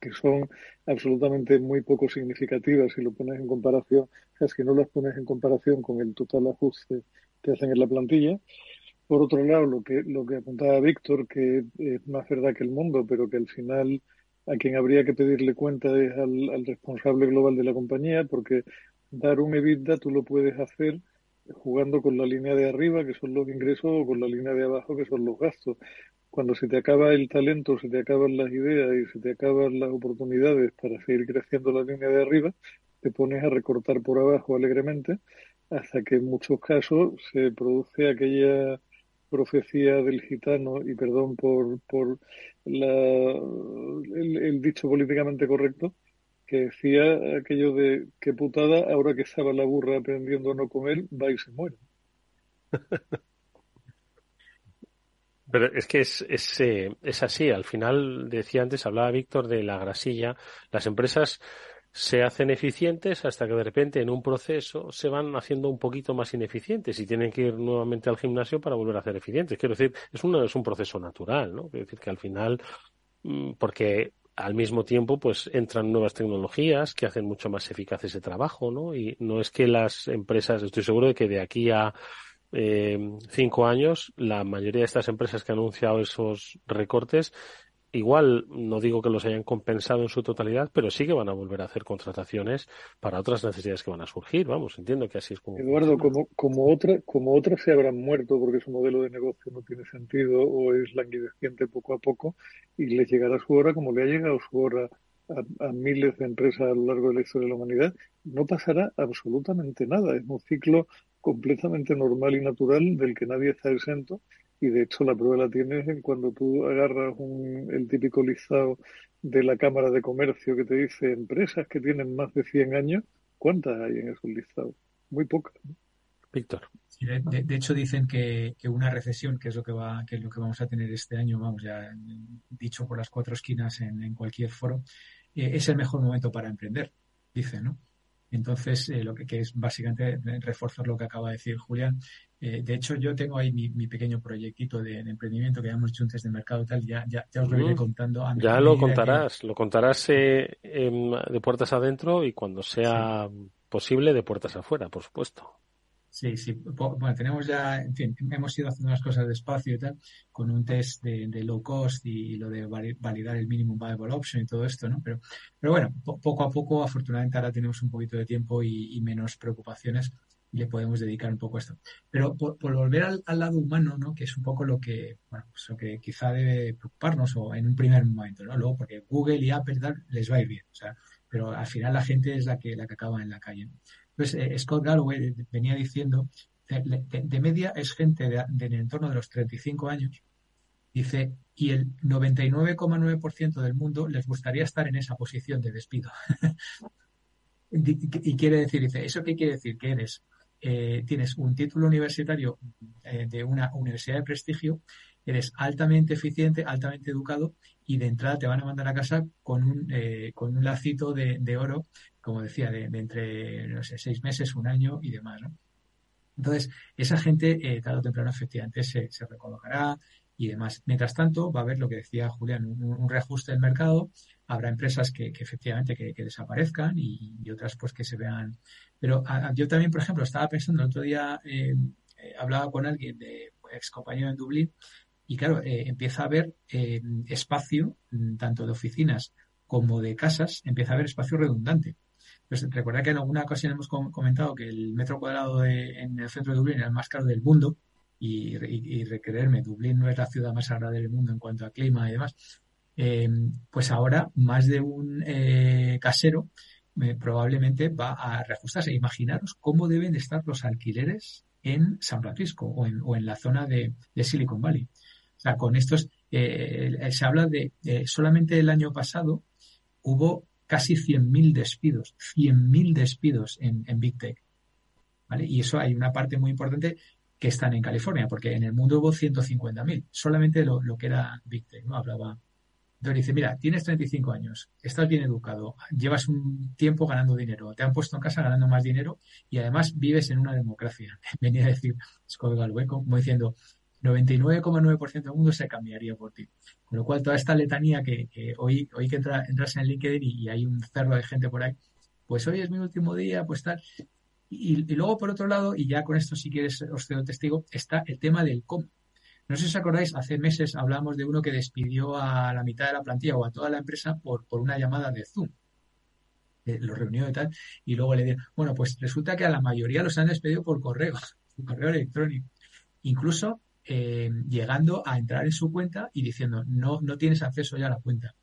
que son absolutamente muy poco significativas si lo pones en comparación, casi no las pones en comparación con el total ajuste que hacen en la plantilla. Por otro lado, lo que, lo que apuntaba Víctor, que es más verdad que el mundo, pero que al final a quien habría que pedirle cuenta es al responsable global de la compañía, porque dar un EBITDA tú lo puedes hacer jugando con la línea de arriba, que son los ingresos, o con la línea de abajo, que son los gastos. Cuando se te acaba el talento, se te acaban las ideas y se te acaban las oportunidades para seguir creciendo la línea de arriba, te pones a recortar por abajo alegremente, hasta que en muchos casos se produce aquella profecía del gitano, y perdón por, por la, el dicho políticamente correcto, que decía aquello de qué putada, ahora que estaba la burra aprendiendo a no comer, va y se muere. <laughs>
Pero es que es, es, eh, es así. Al final, decía antes, hablaba Víctor de la grasilla. Las empresas se hacen eficientes hasta que de repente en un proceso se van haciendo un poquito más ineficientes y tienen que ir nuevamente al gimnasio para volver a ser eficientes. Quiero decir, es, un es un proceso natural, ¿no? Quiero decir que al final, mm, porque al mismo tiempo, pues entran nuevas tecnologías que hacen mucho más eficaz ese trabajo, ¿no? Y no es que las empresas, estoy seguro de que de aquí a eh, cinco años, la mayoría de estas empresas que han anunciado esos recortes igual no digo que los hayan compensado en su totalidad, pero sí que van a volver a hacer contrataciones para otras necesidades que van a surgir. Vamos, entiendo que así es como.
Eduardo, como, como, otra, como otras se habrán muerto porque su modelo de negocio no tiene sentido o es languideciente poco a poco y les llegará su hora como le ha llegado su hora a, miles de empresas a lo largo de la historia de la humanidad, no pasará absolutamente nada. Es un ciclo completamente normal y natural del que nadie está exento y de hecho la prueba la tienes en cuando tú agarras un, el típico listado de la Cámara de Comercio que te dice empresas que tienen más de 100 años, ¿cuántas hay en esos listados? Muy pocas.
Víctor.
de, hecho dicen que, una recesión, que es lo que va, que es lo que vamos a tener este año, vamos ya dicho por las cuatro esquinas en, cualquier foro, eh, es el mejor momento para emprender, dicen, ¿no? Entonces, eh, lo que, es básicamente reforzar lo que acaba de decir Julián. Eh, de hecho, yo tengo ahí mi, pequeño proyectito de, emprendimiento que hecho antes de mercado y tal. Ya, ya, os lo iré contando.
ya lo contarás, lo contarás de puertas adentro y cuando sea posible de puertas afuera, por supuesto.
Sí, sí. Bueno, tenemos ya, en fin, hemos ido haciendo unas cosas despacio y tal, con un test de, low cost y, lo de validar el minimum viable option y todo esto, ¿no? Pero, pero bueno, poco a poco, afortunadamente ahora tenemos un poquito de tiempo y, menos preocupaciones y le podemos dedicar un poco a esto. Pero por, volver al, lado humano, ¿no? Que es un poco lo que, bueno, pues lo que quizá debe preocuparnos o en un primer momento, ¿no? Luego, porque Google y Apple les va a ir bien, o sea, pero al final la gente es la que, la que acaba en la calle. Pues Scott Galloway venía diciendo, de, media es gente de, en entorno de los 35 años, dice, y el 99,9% del mundo les gustaría estar en esa posición de despido. <laughs> y quiere decir, dice, ¿eso qué quiere decir? Que eres, eh, tienes un título universitario eh, de una universidad de prestigio, eres altamente eficiente, altamente educado y de entrada te van a mandar a casa con un, con un lacito de, de oro como decía, de, entre, no sé, seis meses, un año y demás. Entonces, esa gente, eh, tarde o temprano, efectivamente, se, se, recolocará y demás. Mientras tanto, va a haber lo que decía Julián, un, reajuste del mercado. Habrá empresas que, efectivamente que, desaparezcan y, otras pues que se vean. Pero yo también, por ejemplo, estaba pensando el otro día, eh, eh, hablaba con alguien de ex compañero en Dublín y claro, empieza a haber espacio, mm, tanto de oficinas como de casas, empieza a haber espacio redundante. Pues recuerda que en alguna ocasión hemos comentado que el metro cuadrado en el centro de Dublín era el más caro del mundo y, y, recreerme, Dublín no es la ciudad más agradable del mundo en cuanto a clima y demás. Eh, pues ahora más de un eh, casero eh, probablemente va a reajustarse. Imaginaros cómo deben estar los alquileres en San Francisco o en, o en la zona de, Silicon Valley. Sea, con estos, se habla de solamente el año pasado hubo casi 100.000 despidos, 100.000 despidos en, Big Tech. ¿Vale? Y eso hay una parte muy importante que están en California, porque en el mundo hubo 150.000, solamente lo, que era Big Tech, ¿no? Hablaba. Entonces dice, mira, tienes 35 años, estás bien educado, llevas un tiempo ganando dinero, te han puesto en casa ganando más dinero y además vives en una democracia. <laughs> Venía a decir Scott Galway como diciendo, 99,9% del mundo se cambiaría por ti. Con lo cual, toda esta letanía que, hoy, hoy que entras en LinkedIn y, hay un cerro de gente por ahí, pues hoy es mi último día, pues tal. Y, luego, por otro lado, y ya con esto, si quieres, os cedo testigo, está el tema del cómo. No sé si os acordáis, hace meses hablamos de uno que despidió a la mitad de la plantilla o a toda la empresa por, por una llamada de Zoom. Eh, lo reunió y tal, y luego le dijeron, bueno, pues resulta que a la mayoría los han despedido por correo, <laughs> por correo electrónico. Incluso eh, llegando a entrar en su cuenta y diciendo no, no tienes acceso ya a la cuenta.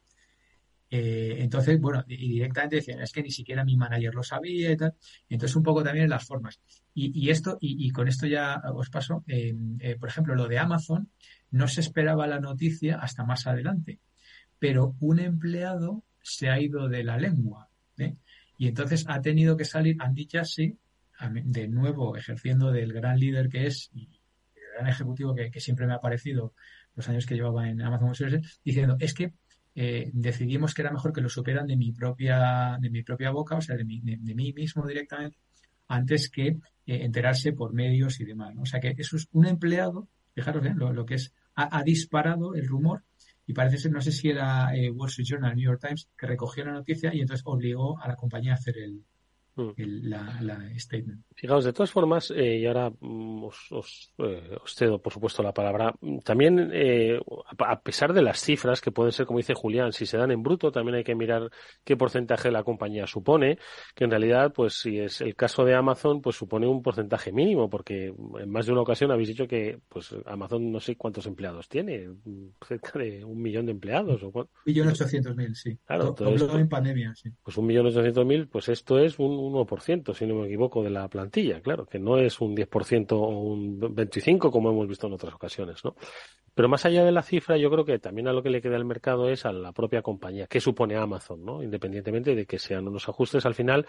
Eh, entonces, bueno, y directamente decían, es que ni siquiera mi manager lo sabía y tal. Entonces, un poco también en las formas. Y, esto, y, con esto ya os paso, eh, por ejemplo, lo de Amazon, no se esperaba la noticia hasta más adelante, pero un empleado se ha ido de la lengua. Y entonces ha tenido que salir Andy Jassy, de nuevo ejerciendo del gran líder que es, gran ejecutivo que, siempre me ha parecido los años que llevaba en Amazon diciendo, es que eh, decidimos que era mejor que lo supieran de mi propia, de mi propia boca, o sea, de, mí mismo directamente, antes que eh, enterarse por medios y demás. O sea que eso es un empleado, fijaros bien, lo, que es, ha, disparado el rumor y parece ser, no sé si era eh, Wall Street Journal, New York Times, que recogió la noticia y entonces obligó a la compañía a hacer el, mm. la, la, statement.
Fijaos, de todas formas, eh, y ahora mm, os, os, eh, os, cedo, por supuesto, la palabra, también, eh, a pesar de las cifras, que pueden ser, como dice Julián, si se dan en bruto, también hay que mirar qué porcentaje la compañía supone, que en realidad, pues si es el caso de Amazon, pues supone un porcentaje mínimo, porque en más de una ocasión habéis dicho que pues Amazon no sé cuántos empleados tiene, <laughs> cerca de un millón de empleados. O
un millón ochocientos mil, sí. Claro, en pandemia, sí.
Pues un millón ochocientos mil, pues esto es un 1%, si no me equivoco, de la plantilla, claro, que no es un 10% o un 25% como hemos visto en otras ocasiones, ¿no? Pero más allá de la cifra, yo creo que también a lo que le queda al mercado es a la propia compañía, que supone Amazon, ¿no? Independientemente de que sean unos ajustes, al final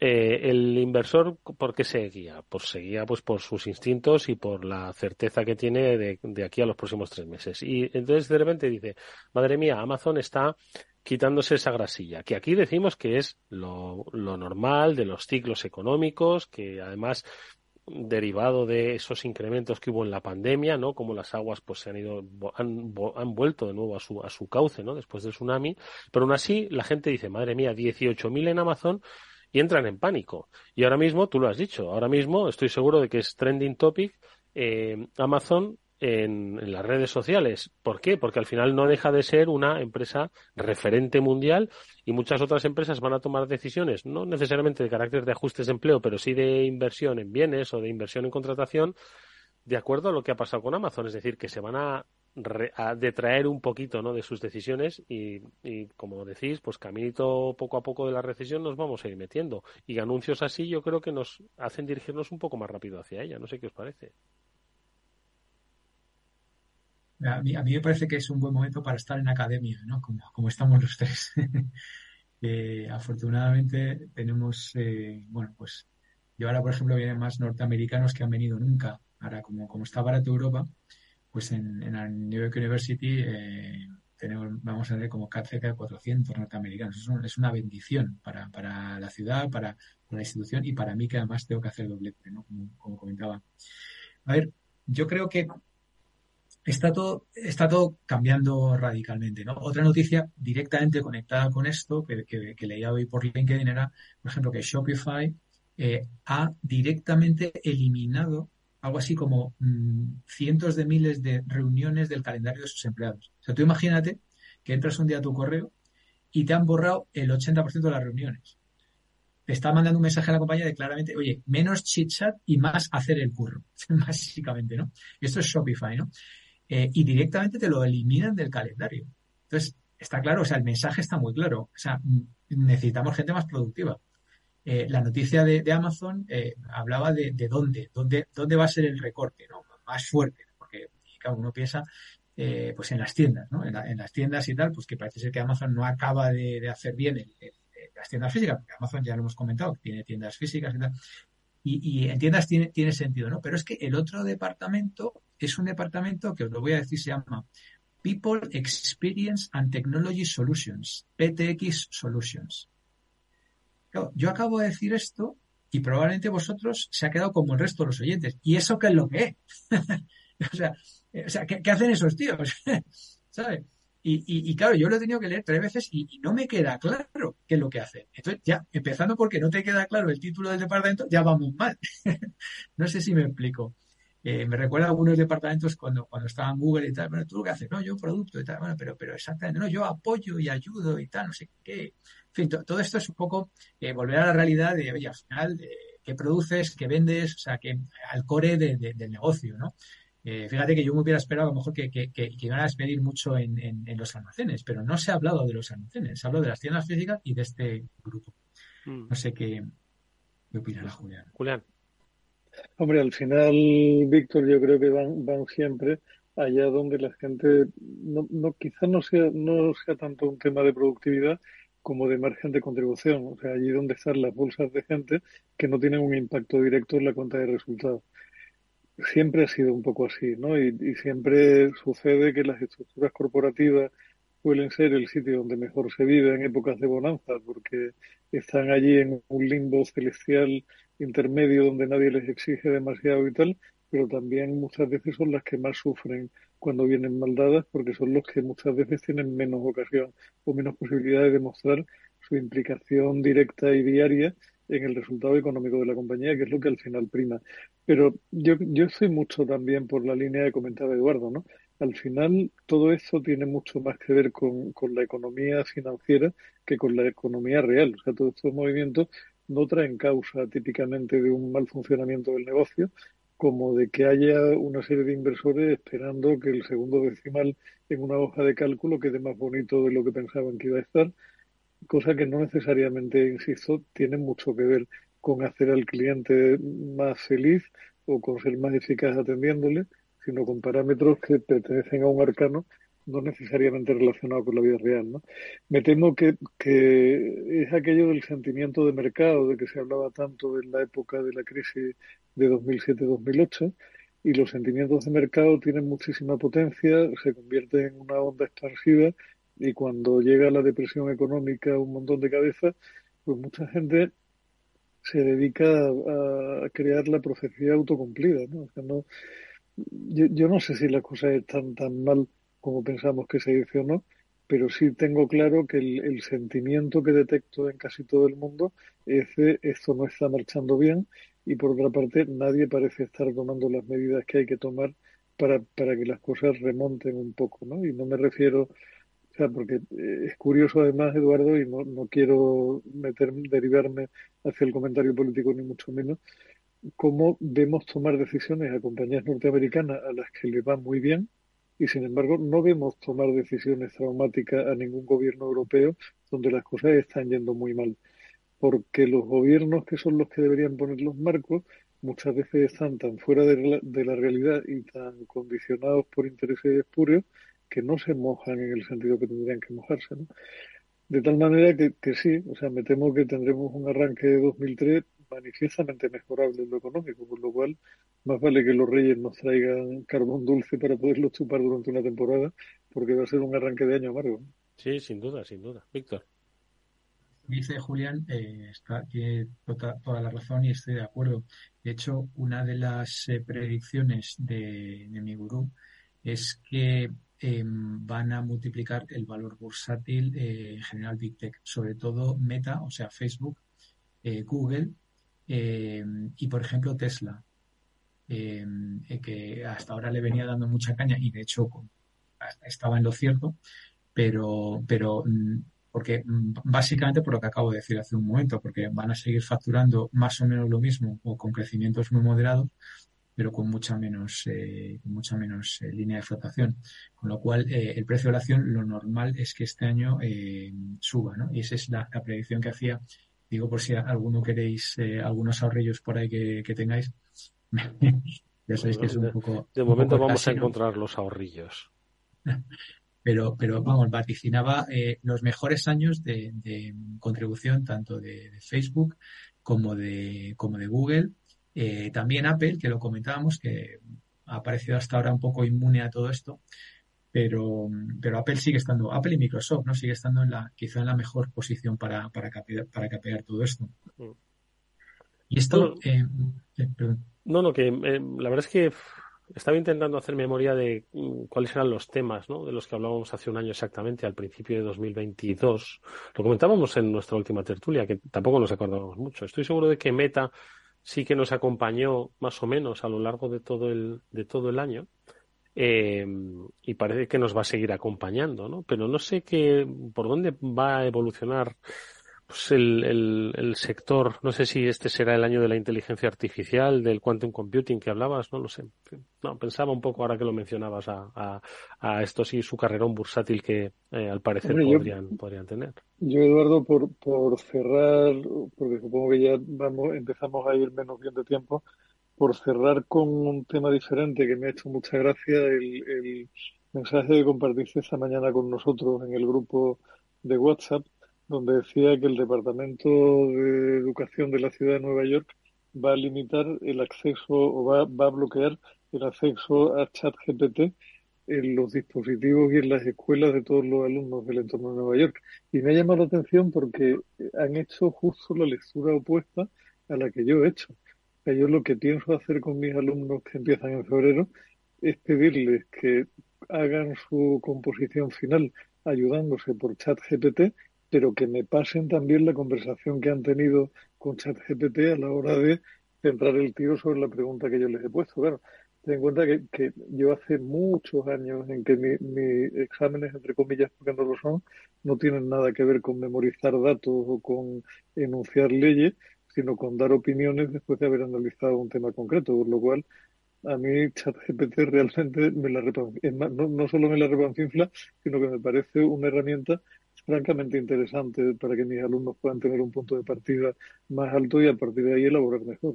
eh, el inversor, ¿por qué se guía? Pues se guía pues, por sus instintos y por la certeza que tiene de, de, aquí a los próximos tres meses. Y entonces de repente dice, madre mía, Amazon está quitándose esa grasilla, que aquí decimos que es lo, lo normal de los ciclos económicos, que además derivado de esos incrementos que hubo en la pandemia, ¿no? Como las aguas pues se han ido han, han vuelto de nuevo a su a su cauce, ¿no? Después del tsunami, pero aún así la gente dice, "Madre mía, 18.000 en Amazon y entran en pánico." Y ahora mismo tú lo has dicho, ahora mismo estoy seguro de que es trending topic eh, Amazon en, las redes sociales. ¿Por qué? Porque al final no deja de ser una empresa referente mundial y muchas otras empresas van a tomar decisiones, no necesariamente de carácter de ajustes de empleo, pero sí de inversión en bienes o de inversión en contratación, de acuerdo a lo que ha pasado con Amazon. Es decir, que se van a, detraer un poquito ¿no? de sus decisiones y, y, como decís, pues caminito poco a poco de la recesión nos vamos a ir metiendo. Y anuncios así yo creo que nos hacen dirigirnos un poco más rápido hacia ella. No sé qué os parece.
A mí, a mí me parece que es un buen momento para estar en academia, ¿no? Como, como estamos los tres. <laughs> eh, afortunadamente tenemos, eh, bueno, pues yo ahora, por ejemplo, vienen más norteamericanos que han venido nunca. Ahora, como, como está barato Europa, pues en, en la New York University eh, tenemos, vamos a ver como cerca de 400 norteamericanos. Es, es una bendición para, para la ciudad, para, para, la institución y para mí que además tengo que hacer doblete, ¿no? Como, como comentaba. A ver, yo creo que está todo, está todo cambiando radicalmente. ¿no? Otra noticia directamente conectada con esto que, que, leía hoy por LinkedIn era, por ejemplo, que Shopify eh, ha directamente eliminado algo así como mm, cientos de miles de reuniones del calendario de sus empleados. O sea, tú imagínate que entras un día a tu correo y te han borrado el 80% de las reuniones. Te está mandando un mensaje a la compañía de claramente, oye, menos chit chat y más hacer el curro, <laughs> básicamente, ¿no? Esto es Shopify, ¿no? Eh, y directamente te lo eliminan del calendario. Entonces, está claro, o sea, el mensaje está muy claro. O sea, necesitamos gente más productiva. Eh, la noticia de, Amazon eh, hablaba de, dónde, dónde, dónde va a ser el recorte, ¿no? Más fuerte, porque cada uno piensa pues en las tiendas, ¿no? En, las tiendas y tal, pues que parece ser que Amazon no acaba de, hacer bien las tiendas físicas, porque Amazon ya lo hemos comentado, tiene tiendas físicas y tal. Y, en tiendas tiene, tiene sentido, ¿no? Pero es que el otro departamento es un departamento que os lo voy a decir, se llama People Experience and Technology Solutions, PTX Solutions. yo acabo de decir esto y probablemente vosotros se ha quedado como el resto de los oyentes. ¿Y eso qué es lo que es? <laughs> o sea, sea ¿qué, hacen esos tíos? <laughs> ¿Sabes? Y, claro, yo lo he tenido que leer tres veces y, no me queda claro qué es lo que hacen. Entonces, ya, empezando porque no te queda claro el título del departamento, ya vamos mal. <laughs> no sé si me explico. Eh, me recuerda a algunos departamentos cuando, cuando estaba en Google y tal, bueno, tú lo que haces, no, yo producto y tal, bueno, pero, pero exactamente, no, yo apoyo y ayudo y tal, no sé qué. En fin, todo esto es un poco eh, volver a la realidad de, oye, al final, eh, qué produces, qué vendes, o sea, que al core de, del negocio, ¿no? Eh, fíjate que yo me hubiera esperado a lo mejor que, que, que, iban a despedir mucho en, en, en, los almacenes, pero no se ha hablado de los almacenes, se ha hablado de las tiendas físicas y de este grupo. Mm. No sé qué, qué opinará Julián.
Julián.
Hombre, al final, Víctor, yo creo que van, van siempre allá donde la gente, no, no, quizás no sea, no sea tanto un tema de productividad como de margen de contribución, o sea, allí donde están las bolsas de gente que no tienen un impacto directo en la cuenta de resultados. Siempre ha sido un poco así, ¿no? Y, y siempre sucede que las estructuras corporativas suelen ser el sitio donde mejor se vive en épocas de bonanza, porque están allí en un limbo celestial intermedio donde nadie les exige demasiado y tal, pero también muchas veces son las que más sufren cuando vienen maldadas porque son los que muchas veces tienen menos ocasión o menos posibilidad de demostrar su implicación directa y diaria en el resultado económico de la compañía, que es lo que al final prima. Pero yo, yo estoy mucho también por la línea que comentaba Eduardo, ¿no? Al final todo esto tiene mucho más que ver con, con la economía financiera que con la economía real. O sea, todos estos movimientos no traen causa típicamente de un mal funcionamiento del negocio, como de que haya una serie de inversores esperando que el segundo decimal en una hoja de cálculo quede más bonito de lo que pensaban que iba a estar, cosa que no necesariamente, insisto, tiene mucho que ver con hacer al cliente más feliz o con ser más eficaz atendiéndole, sino con parámetros que pertenecen a un arcano no necesariamente relacionado con la vida real. ¿no? Me temo que, que es aquello del sentimiento de mercado, de que se hablaba tanto en la época de la crisis de 2007-2008, y los sentimientos de mercado tienen muchísima potencia, se convierten en una onda expansiva, y cuando llega la depresión económica un montón de cabezas, pues mucha gente se dedica a, crear la profecía autocumplida. ¿no? no yo, yo no sé si las cosas están tan mal como pensamos que se dice o no, pero sí tengo claro que el, sentimiento que detecto en casi todo el mundo es de esto no está marchando bien y por otra parte nadie parece estar tomando las medidas que hay que tomar para, para que las cosas remonten un poco, ¿no? Y no me refiero, o sea, porque eh, es curioso además, Eduardo, y no, no quiero meter, derivarme hacia el comentario político ni mucho menos, cómo vemos tomar decisiones a compañías norteamericanas a las que le va muy bien, y sin embargo no vemos tomar decisiones traumáticas a ningún gobierno europeo donde las cosas están yendo muy mal. Porque los gobiernos que son los que deberían poner los marcos muchas veces están tan fuera de la, de la realidad y tan condicionados por intereses espurios que no se mojan en el sentido que tendrían que mojarse. ¿no? De tal manera que sí, o sea, me temo que tendremos un arranque de 2003 manifiestamente mejorable en lo económico, por lo cual más vale que los reyes nos traigan carbón dulce para poderlo chupar durante una temporada, porque va a ser un arranque de año amargo.
Sí, sin duda, sin duda. Víctor.
Dice Julián, eh, está, tiene tota, toda, la razón y estoy de acuerdo. De hecho, una de las eh, predicciones de, mi gurú es que em, van a multiplicar el valor bursátil eh, en general Big Tech, sobre todo Meta, o sea, Facebook, Google y, por ejemplo, Tesla. Eh, que hasta ahora le venía dando mucha caña y de hecho estaba en lo cierto, pero, pero mm, porque mm, básicamente por lo que acabo de decir hace un momento, porque van a seguir facturando más o menos lo mismo o con crecimientos muy moderados, pero con mucha menos, eh, mucha menos eh, línea de flotación. Con lo cual, el precio de la acción, lo normal es que este año suba, ¿no? Y esa es la, predicción que hacía. Digo, por si alguno queréis, algunos ahorrillos por ahí que, que tengáis, <laughs> ya sabéis que es un poco.
De momento vamos a encontrar los ahorrillos.
Pero, pero vamos, vaticinaba eh, los mejores años de, contribución tanto de, Facebook como de, como de Google. Eh, también Apple, que lo comentábamos, que ha parecido hasta ahora un poco inmune a todo esto, pero, pero Apple sigue estando, Apple y Microsoft, ¿no? Sigue estando en la, quizá en la mejor posición para, para, capear, para capear todo esto. Mm. Y esto, eh,
perdón. No, no, que eh, la verdad es que estaba intentando hacer memoria de mm, cuáles eran los temas ¿no? de los que hablábamos hace un año exactamente, al principio de 2022. Lo comentábamos en nuestra última tertulia, que tampoco nos acordábamos mucho. Estoy seguro de que Meta sí que nos acompañó más o menos a lo largo de todo el, de todo el año. Eh, y parece que nos va a seguir acompañando, ¿no? Pero no sé qué, por dónde va a evolucionar pues el, el, sector, no sé si este será el año de la inteligencia artificial, del quantum computing que hablabas, no lo sé. No, pensaba un poco ahora que lo mencionabas a, a, a esto sí, su carrerón bursátil que eh, al parecer podrían, podrían tener.
Yo, Eduardo, por, por cerrar, porque supongo que ya vamos, empezamos a ir menos bien de tiempo, por cerrar con un tema diferente que me ha hecho mucha gracia, el, el mensaje que compartiste esta mañana con nosotros en el grupo de WhatsApp donde decía que el Departamento de Educación de la Ciudad de Nueva York va a limitar el acceso o va, va a bloquear el acceso a ChatGPT en los dispositivos y en las escuelas de todos los alumnos del entorno de Nueva York. Y me ha llamado la atención porque han hecho justo la lectura opuesta a la que yo he hecho. Yo lo que pienso hacer con mis alumnos que empiezan en febrero es pedirles que hagan su composición final ayudándose por ChatGPT pero que me pasen también la conversación que han tenido con ChatGPT a la hora de centrar el tiro sobre la pregunta que yo les he puesto. Bueno, ten en cuenta que, que yo hace muchos años en que mis mi exámenes, entre comillas, porque no lo son, no tienen nada que ver con memorizar datos o con enunciar leyes, sino con dar opiniones después de haber analizado un tema concreto, por lo cual a mí ChatGPT realmente me la no, no solo me la repancinfla, sino que me parece una herramienta francamente interesante para que mis alumnos puedan tener un punto de partida más alto y a partir de ahí elaborar mejor.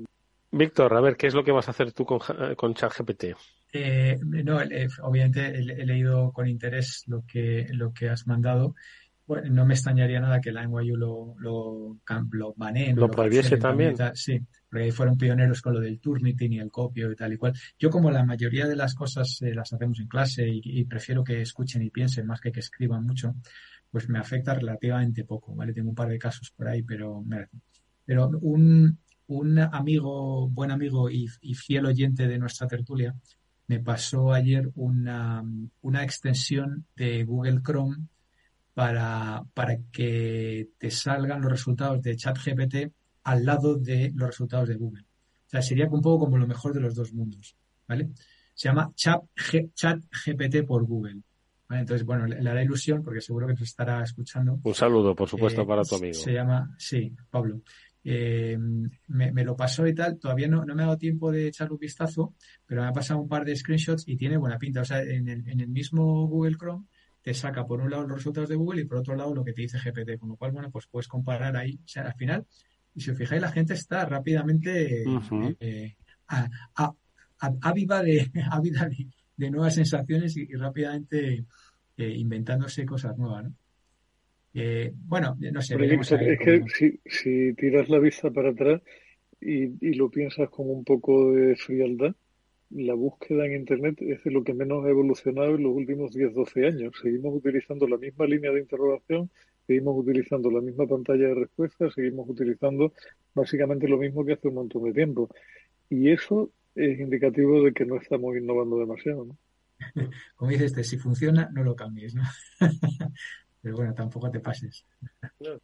Víctor, a ver, ¿qué es lo que vas a hacer tú con, con ChatGPT?
Eh, no, eh, obviamente he, leído con interés lo que, lo que has mandado. Bueno, no me extrañaría nada que la NYU lo, lo, lo baneen.
¿Lo, prohibiese también?
sí, porque ahí fueron pioneros con lo del Turnitin y el copio y tal y cual. Yo como la mayoría de las cosas eh, las hacemos en clase y, prefiero que escuchen y piensen más que que escriban mucho, pues me afecta relativamente poco, ¿vale? Tengo un par de casos por ahí, pero, pero un, un amigo, buen amigo y, fiel oyente de nuestra tertulia, me pasó ayer una, una extensión de Google Chrome para, para que te salgan los resultados de ChatGPT al lado de los resultados de Google. O sea, sería un poco como lo mejor de los dos mundos, ¿vale? Se llama ChatGPT por Google. Entonces, bueno, le, hará ilusión porque seguro que nos estará escuchando.
Un saludo, por supuesto, eh, para tu amigo.
Se llama, sí, Pablo. Eh, me, lo pasó y tal. Todavía no, no me ha dado tiempo de echarle un vistazo, pero me ha pasado un par de screenshots y tiene buena pinta. O sea, en el, en el mismo Google Chrome te saca por un lado los resultados de Google y por otro lado lo que te dice GPT, con lo cual, bueno, pues puedes comparar ahí. O sea, al final, y si os fijáis, la gente está rápidamente eh, <laughs> ávida de, de, nuevas sensaciones y, rápidamente eh, inventándose cosas nuevas, ¿no? Eh, bueno, no sé.
es que si, si, tiras la vista para atrás y, y, lo piensas con un poco de frialdad, la búsqueda en Internet es de lo que menos ha evolucionado en los últimos 10-12 años. Seguimos utilizando la misma línea de interrogación, seguimos utilizando la misma pantalla de respuesta, seguimos utilizando básicamente lo mismo que hace un montón de tiempo. Y eso es indicativo de que no estamos innovando demasiado. ¿no? <laughs>
Como dices, este, si funciona, no lo cambies. ¿no? <laughs> Pero bueno, tampoco te pases.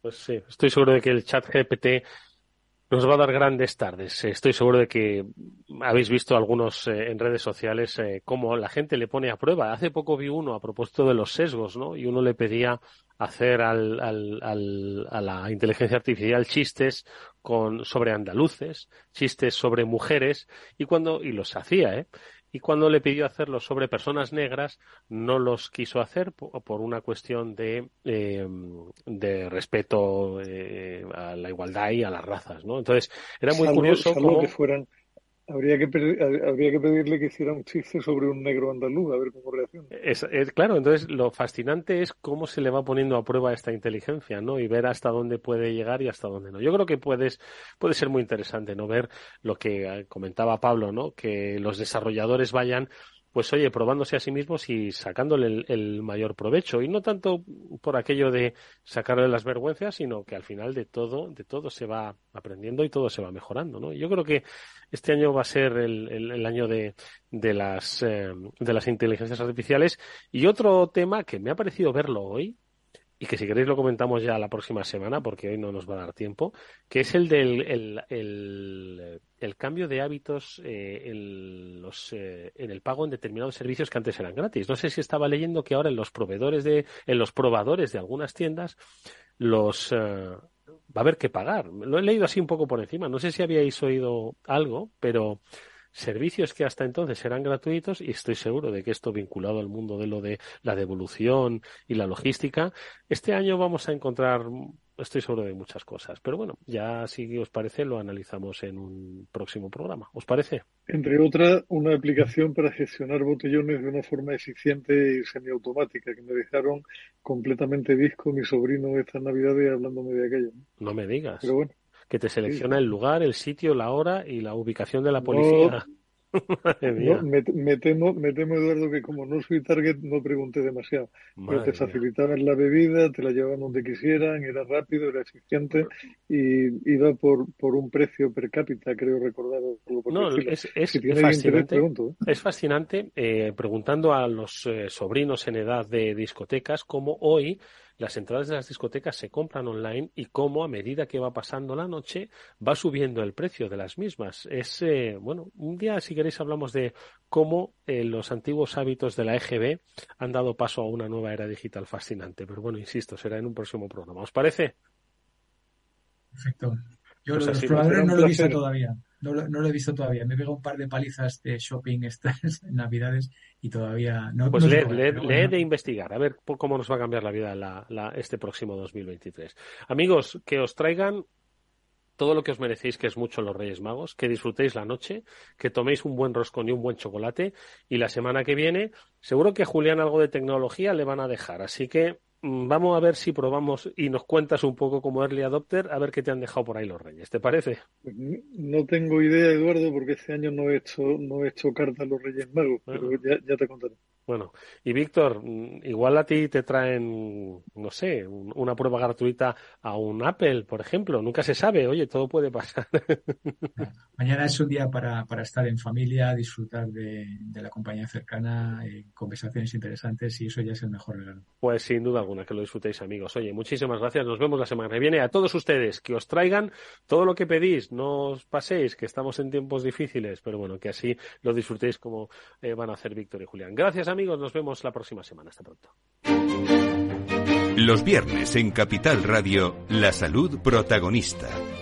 pues sí, estoy seguro de que el chat GPT nos va a dar grandes tardes. Estoy seguro de que habéis visto algunos eh, en redes sociales eh, cómo la gente le pone a prueba. Hace poco vi uno a propósito de los sesgos, ¿no? Y uno le pedía hacer al, al, al, a la inteligencia artificial chistes con, sobre andaluces, chistes sobre mujeres, y cuando, y los hacía, ¿eh? Y cuando le pidió hacerlo sobre personas negras no los quiso hacer por, una cuestión de, eh, de respeto eh, a la igualdad y a las razas, ¿no? Entonces era muy curioso
que fueran Habría que, habría que pedirle que hiciera un chiste sobre un negro andaluz, a ver cómo reacciona.
Es, claro, entonces lo fascinante es cómo se le va poniendo a prueba esta inteligencia, ¿no? Y ver hasta dónde puede llegar y hasta dónde no. Yo creo que puedes, puede ser muy interesante, ¿no? Ver lo que eh, comentaba Pablo, ¿no? Que los desarrolladores vayan pues oye, probándose a sí mismos y sacándole el, mayor provecho. Y no tanto por aquello de sacarle las vergüenzas, sino que al final de todo, de todo se va aprendiendo y todo se va mejorando, ¿no? Yo creo que este año va a ser el, el, año de, de las, eh, de las inteligencias artificiales. Y otro tema que me ha parecido verlo hoy, y que si queréis lo comentamos ya la próxima semana, porque hoy no nos va a dar tiempo, que es el del el, el, cambio de hábitos eh, en, los, eh, en el pago en determinados servicios que antes eran gratis. No sé si estaba leyendo que ahora en los proveedores de, en los probadores de algunas tiendas, los eh, va a haber que pagar. Lo he leído así un poco por encima. No sé si habíais oído algo, pero servicios que hasta entonces eran gratuitos y estoy seguro de que esto vinculado al mundo de lo de la devolución y la logística, este año vamos a encontrar, estoy seguro de muchas cosas. Pero bueno, ya si os parece lo analizamos en un próximo programa. ¿Os parece?
Entre otras, una aplicación para gestionar botellones de una forma eficiente y semiautomática que me dejaron completamente disco mi sobrino esta Navidad hablándome de aquello.
No me digas.
Pero bueno
que te selecciona el lugar, el sitio, la hora y la ubicación de la policía. <laughs>
No, me, temo, me temo, Eduardo, que como no soy target, no pregunté demasiado. pero te facilitaban la bebida, te la llevaban donde quisieran, era rápido, era eficiente y iba por, por un precio per cápita, creo recordar.
No, es, es, fascinante. ¿eh? es fascinante, eh, preguntando a los eh, sobrinos en edad de discotecas, cómo hoy las entradas de las discotecas se compran online y cómo a medida que va pasando la noche va subiendo el precio de las mismas. Es, eh, bueno, un día si queréis hablamos de cómo eh, los antiguos hábitos de la EGB han dado paso a una nueva era digital fascinante. Pero bueno, insisto, será en un próximo programa. ¿Os parece?
Perfecto. Yo pues los probadores no lo he visto todavía. No lo, he visto todavía. Me he pegado un par de palizas de shopping estas <laughs> Navidades y todavía no.
Pues le, he de investigar, a ver cómo nos va a cambiar la vida la, este próximo 2023. Amigos, que os traigan todo lo que os merecéis, que es mucho los Reyes Magos, que disfrutéis la noche, que toméis un buen roscón y un buen chocolate y la semana que viene seguro que a Julián algo de tecnología le van a dejar, así que vamos a ver si probamos y nos cuentas un poco como early adopter, a ver qué te han dejado por ahí los reyes. ¿Te parece?
Pues no tengo idea, Eduardo, porque este año no he hecho, no he hecho carta a los reyes magos, pero ya te contaré.
Bueno, y Víctor, mm, igual a ti te traen, no sé, una prueba gratuita a un Apple, por ejemplo. Nunca se sabe, oye, todo puede pasar. <laughs>
Mañana es un día para, para estar en familia, disfrutar de, la compañía cercana, eh, conversaciones interesantes y eso ya es el mejor regalo.
Pues sin duda alguna, que lo disfrutéis, amigos. Oye, muchísimas gracias. Nos vemos la semana que viene. A todos ustedes, que os traigan todo lo que pedís. No os paséis, que estamos en tiempos difíciles, pero bueno, que así lo disfrutéis como eh, van a hacer Víctor y Julián. Gracias, amigos, nos vemos la próxima semana. Hasta pronto.
Los viernes en Capital Radio, la salud protagonista.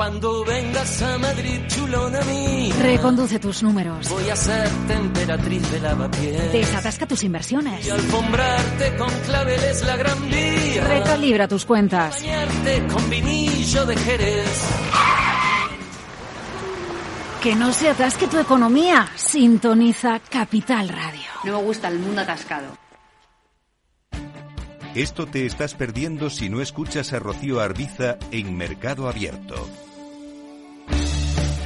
Cuando vengas a Madrid, chulona mí.
Reconduce tus números.
Voy a ser temperatriz de lavapiés.
Desatasca tus inversiones.
Y alfombrarte con claveles la gran vía.
Recalibra tus cuentas.
Bañarte con vinillo de Jerez.
Que no se atasque tu economía. Sintoniza Capital Radio.
No me gusta el mundo atascado.
Esto te estás perdiendo si no escuchas a Rocío Arbiza en Mercado Abierto.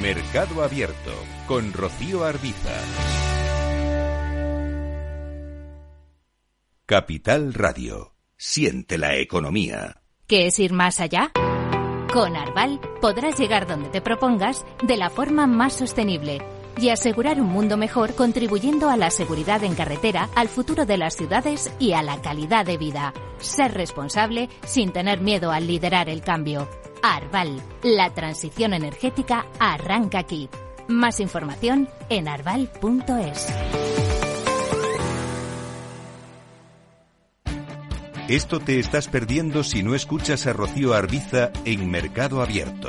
Mercado Abierto con Rocío Arbiza. Capital Radio. Siente la economía.
¿Qué es ir más allá? Con Arval podrás llegar donde te propongas de la forma más sostenible y asegurar un mundo mejor contribuyendo a la seguridad en carretera, al futuro de las ciudades y a la calidad de vida. Ser responsable sin tener miedo al liderar el cambio. Arval, la transición energética arranca aquí. Más información en arval.es.
Esto te estás perdiendo si no escuchas a Rocío Arbiza en Mercado Abierto.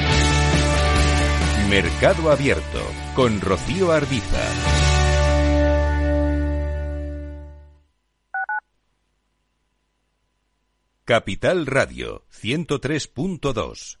Mercado Abierto con Rocío Arbiza. Capital Radio 103.2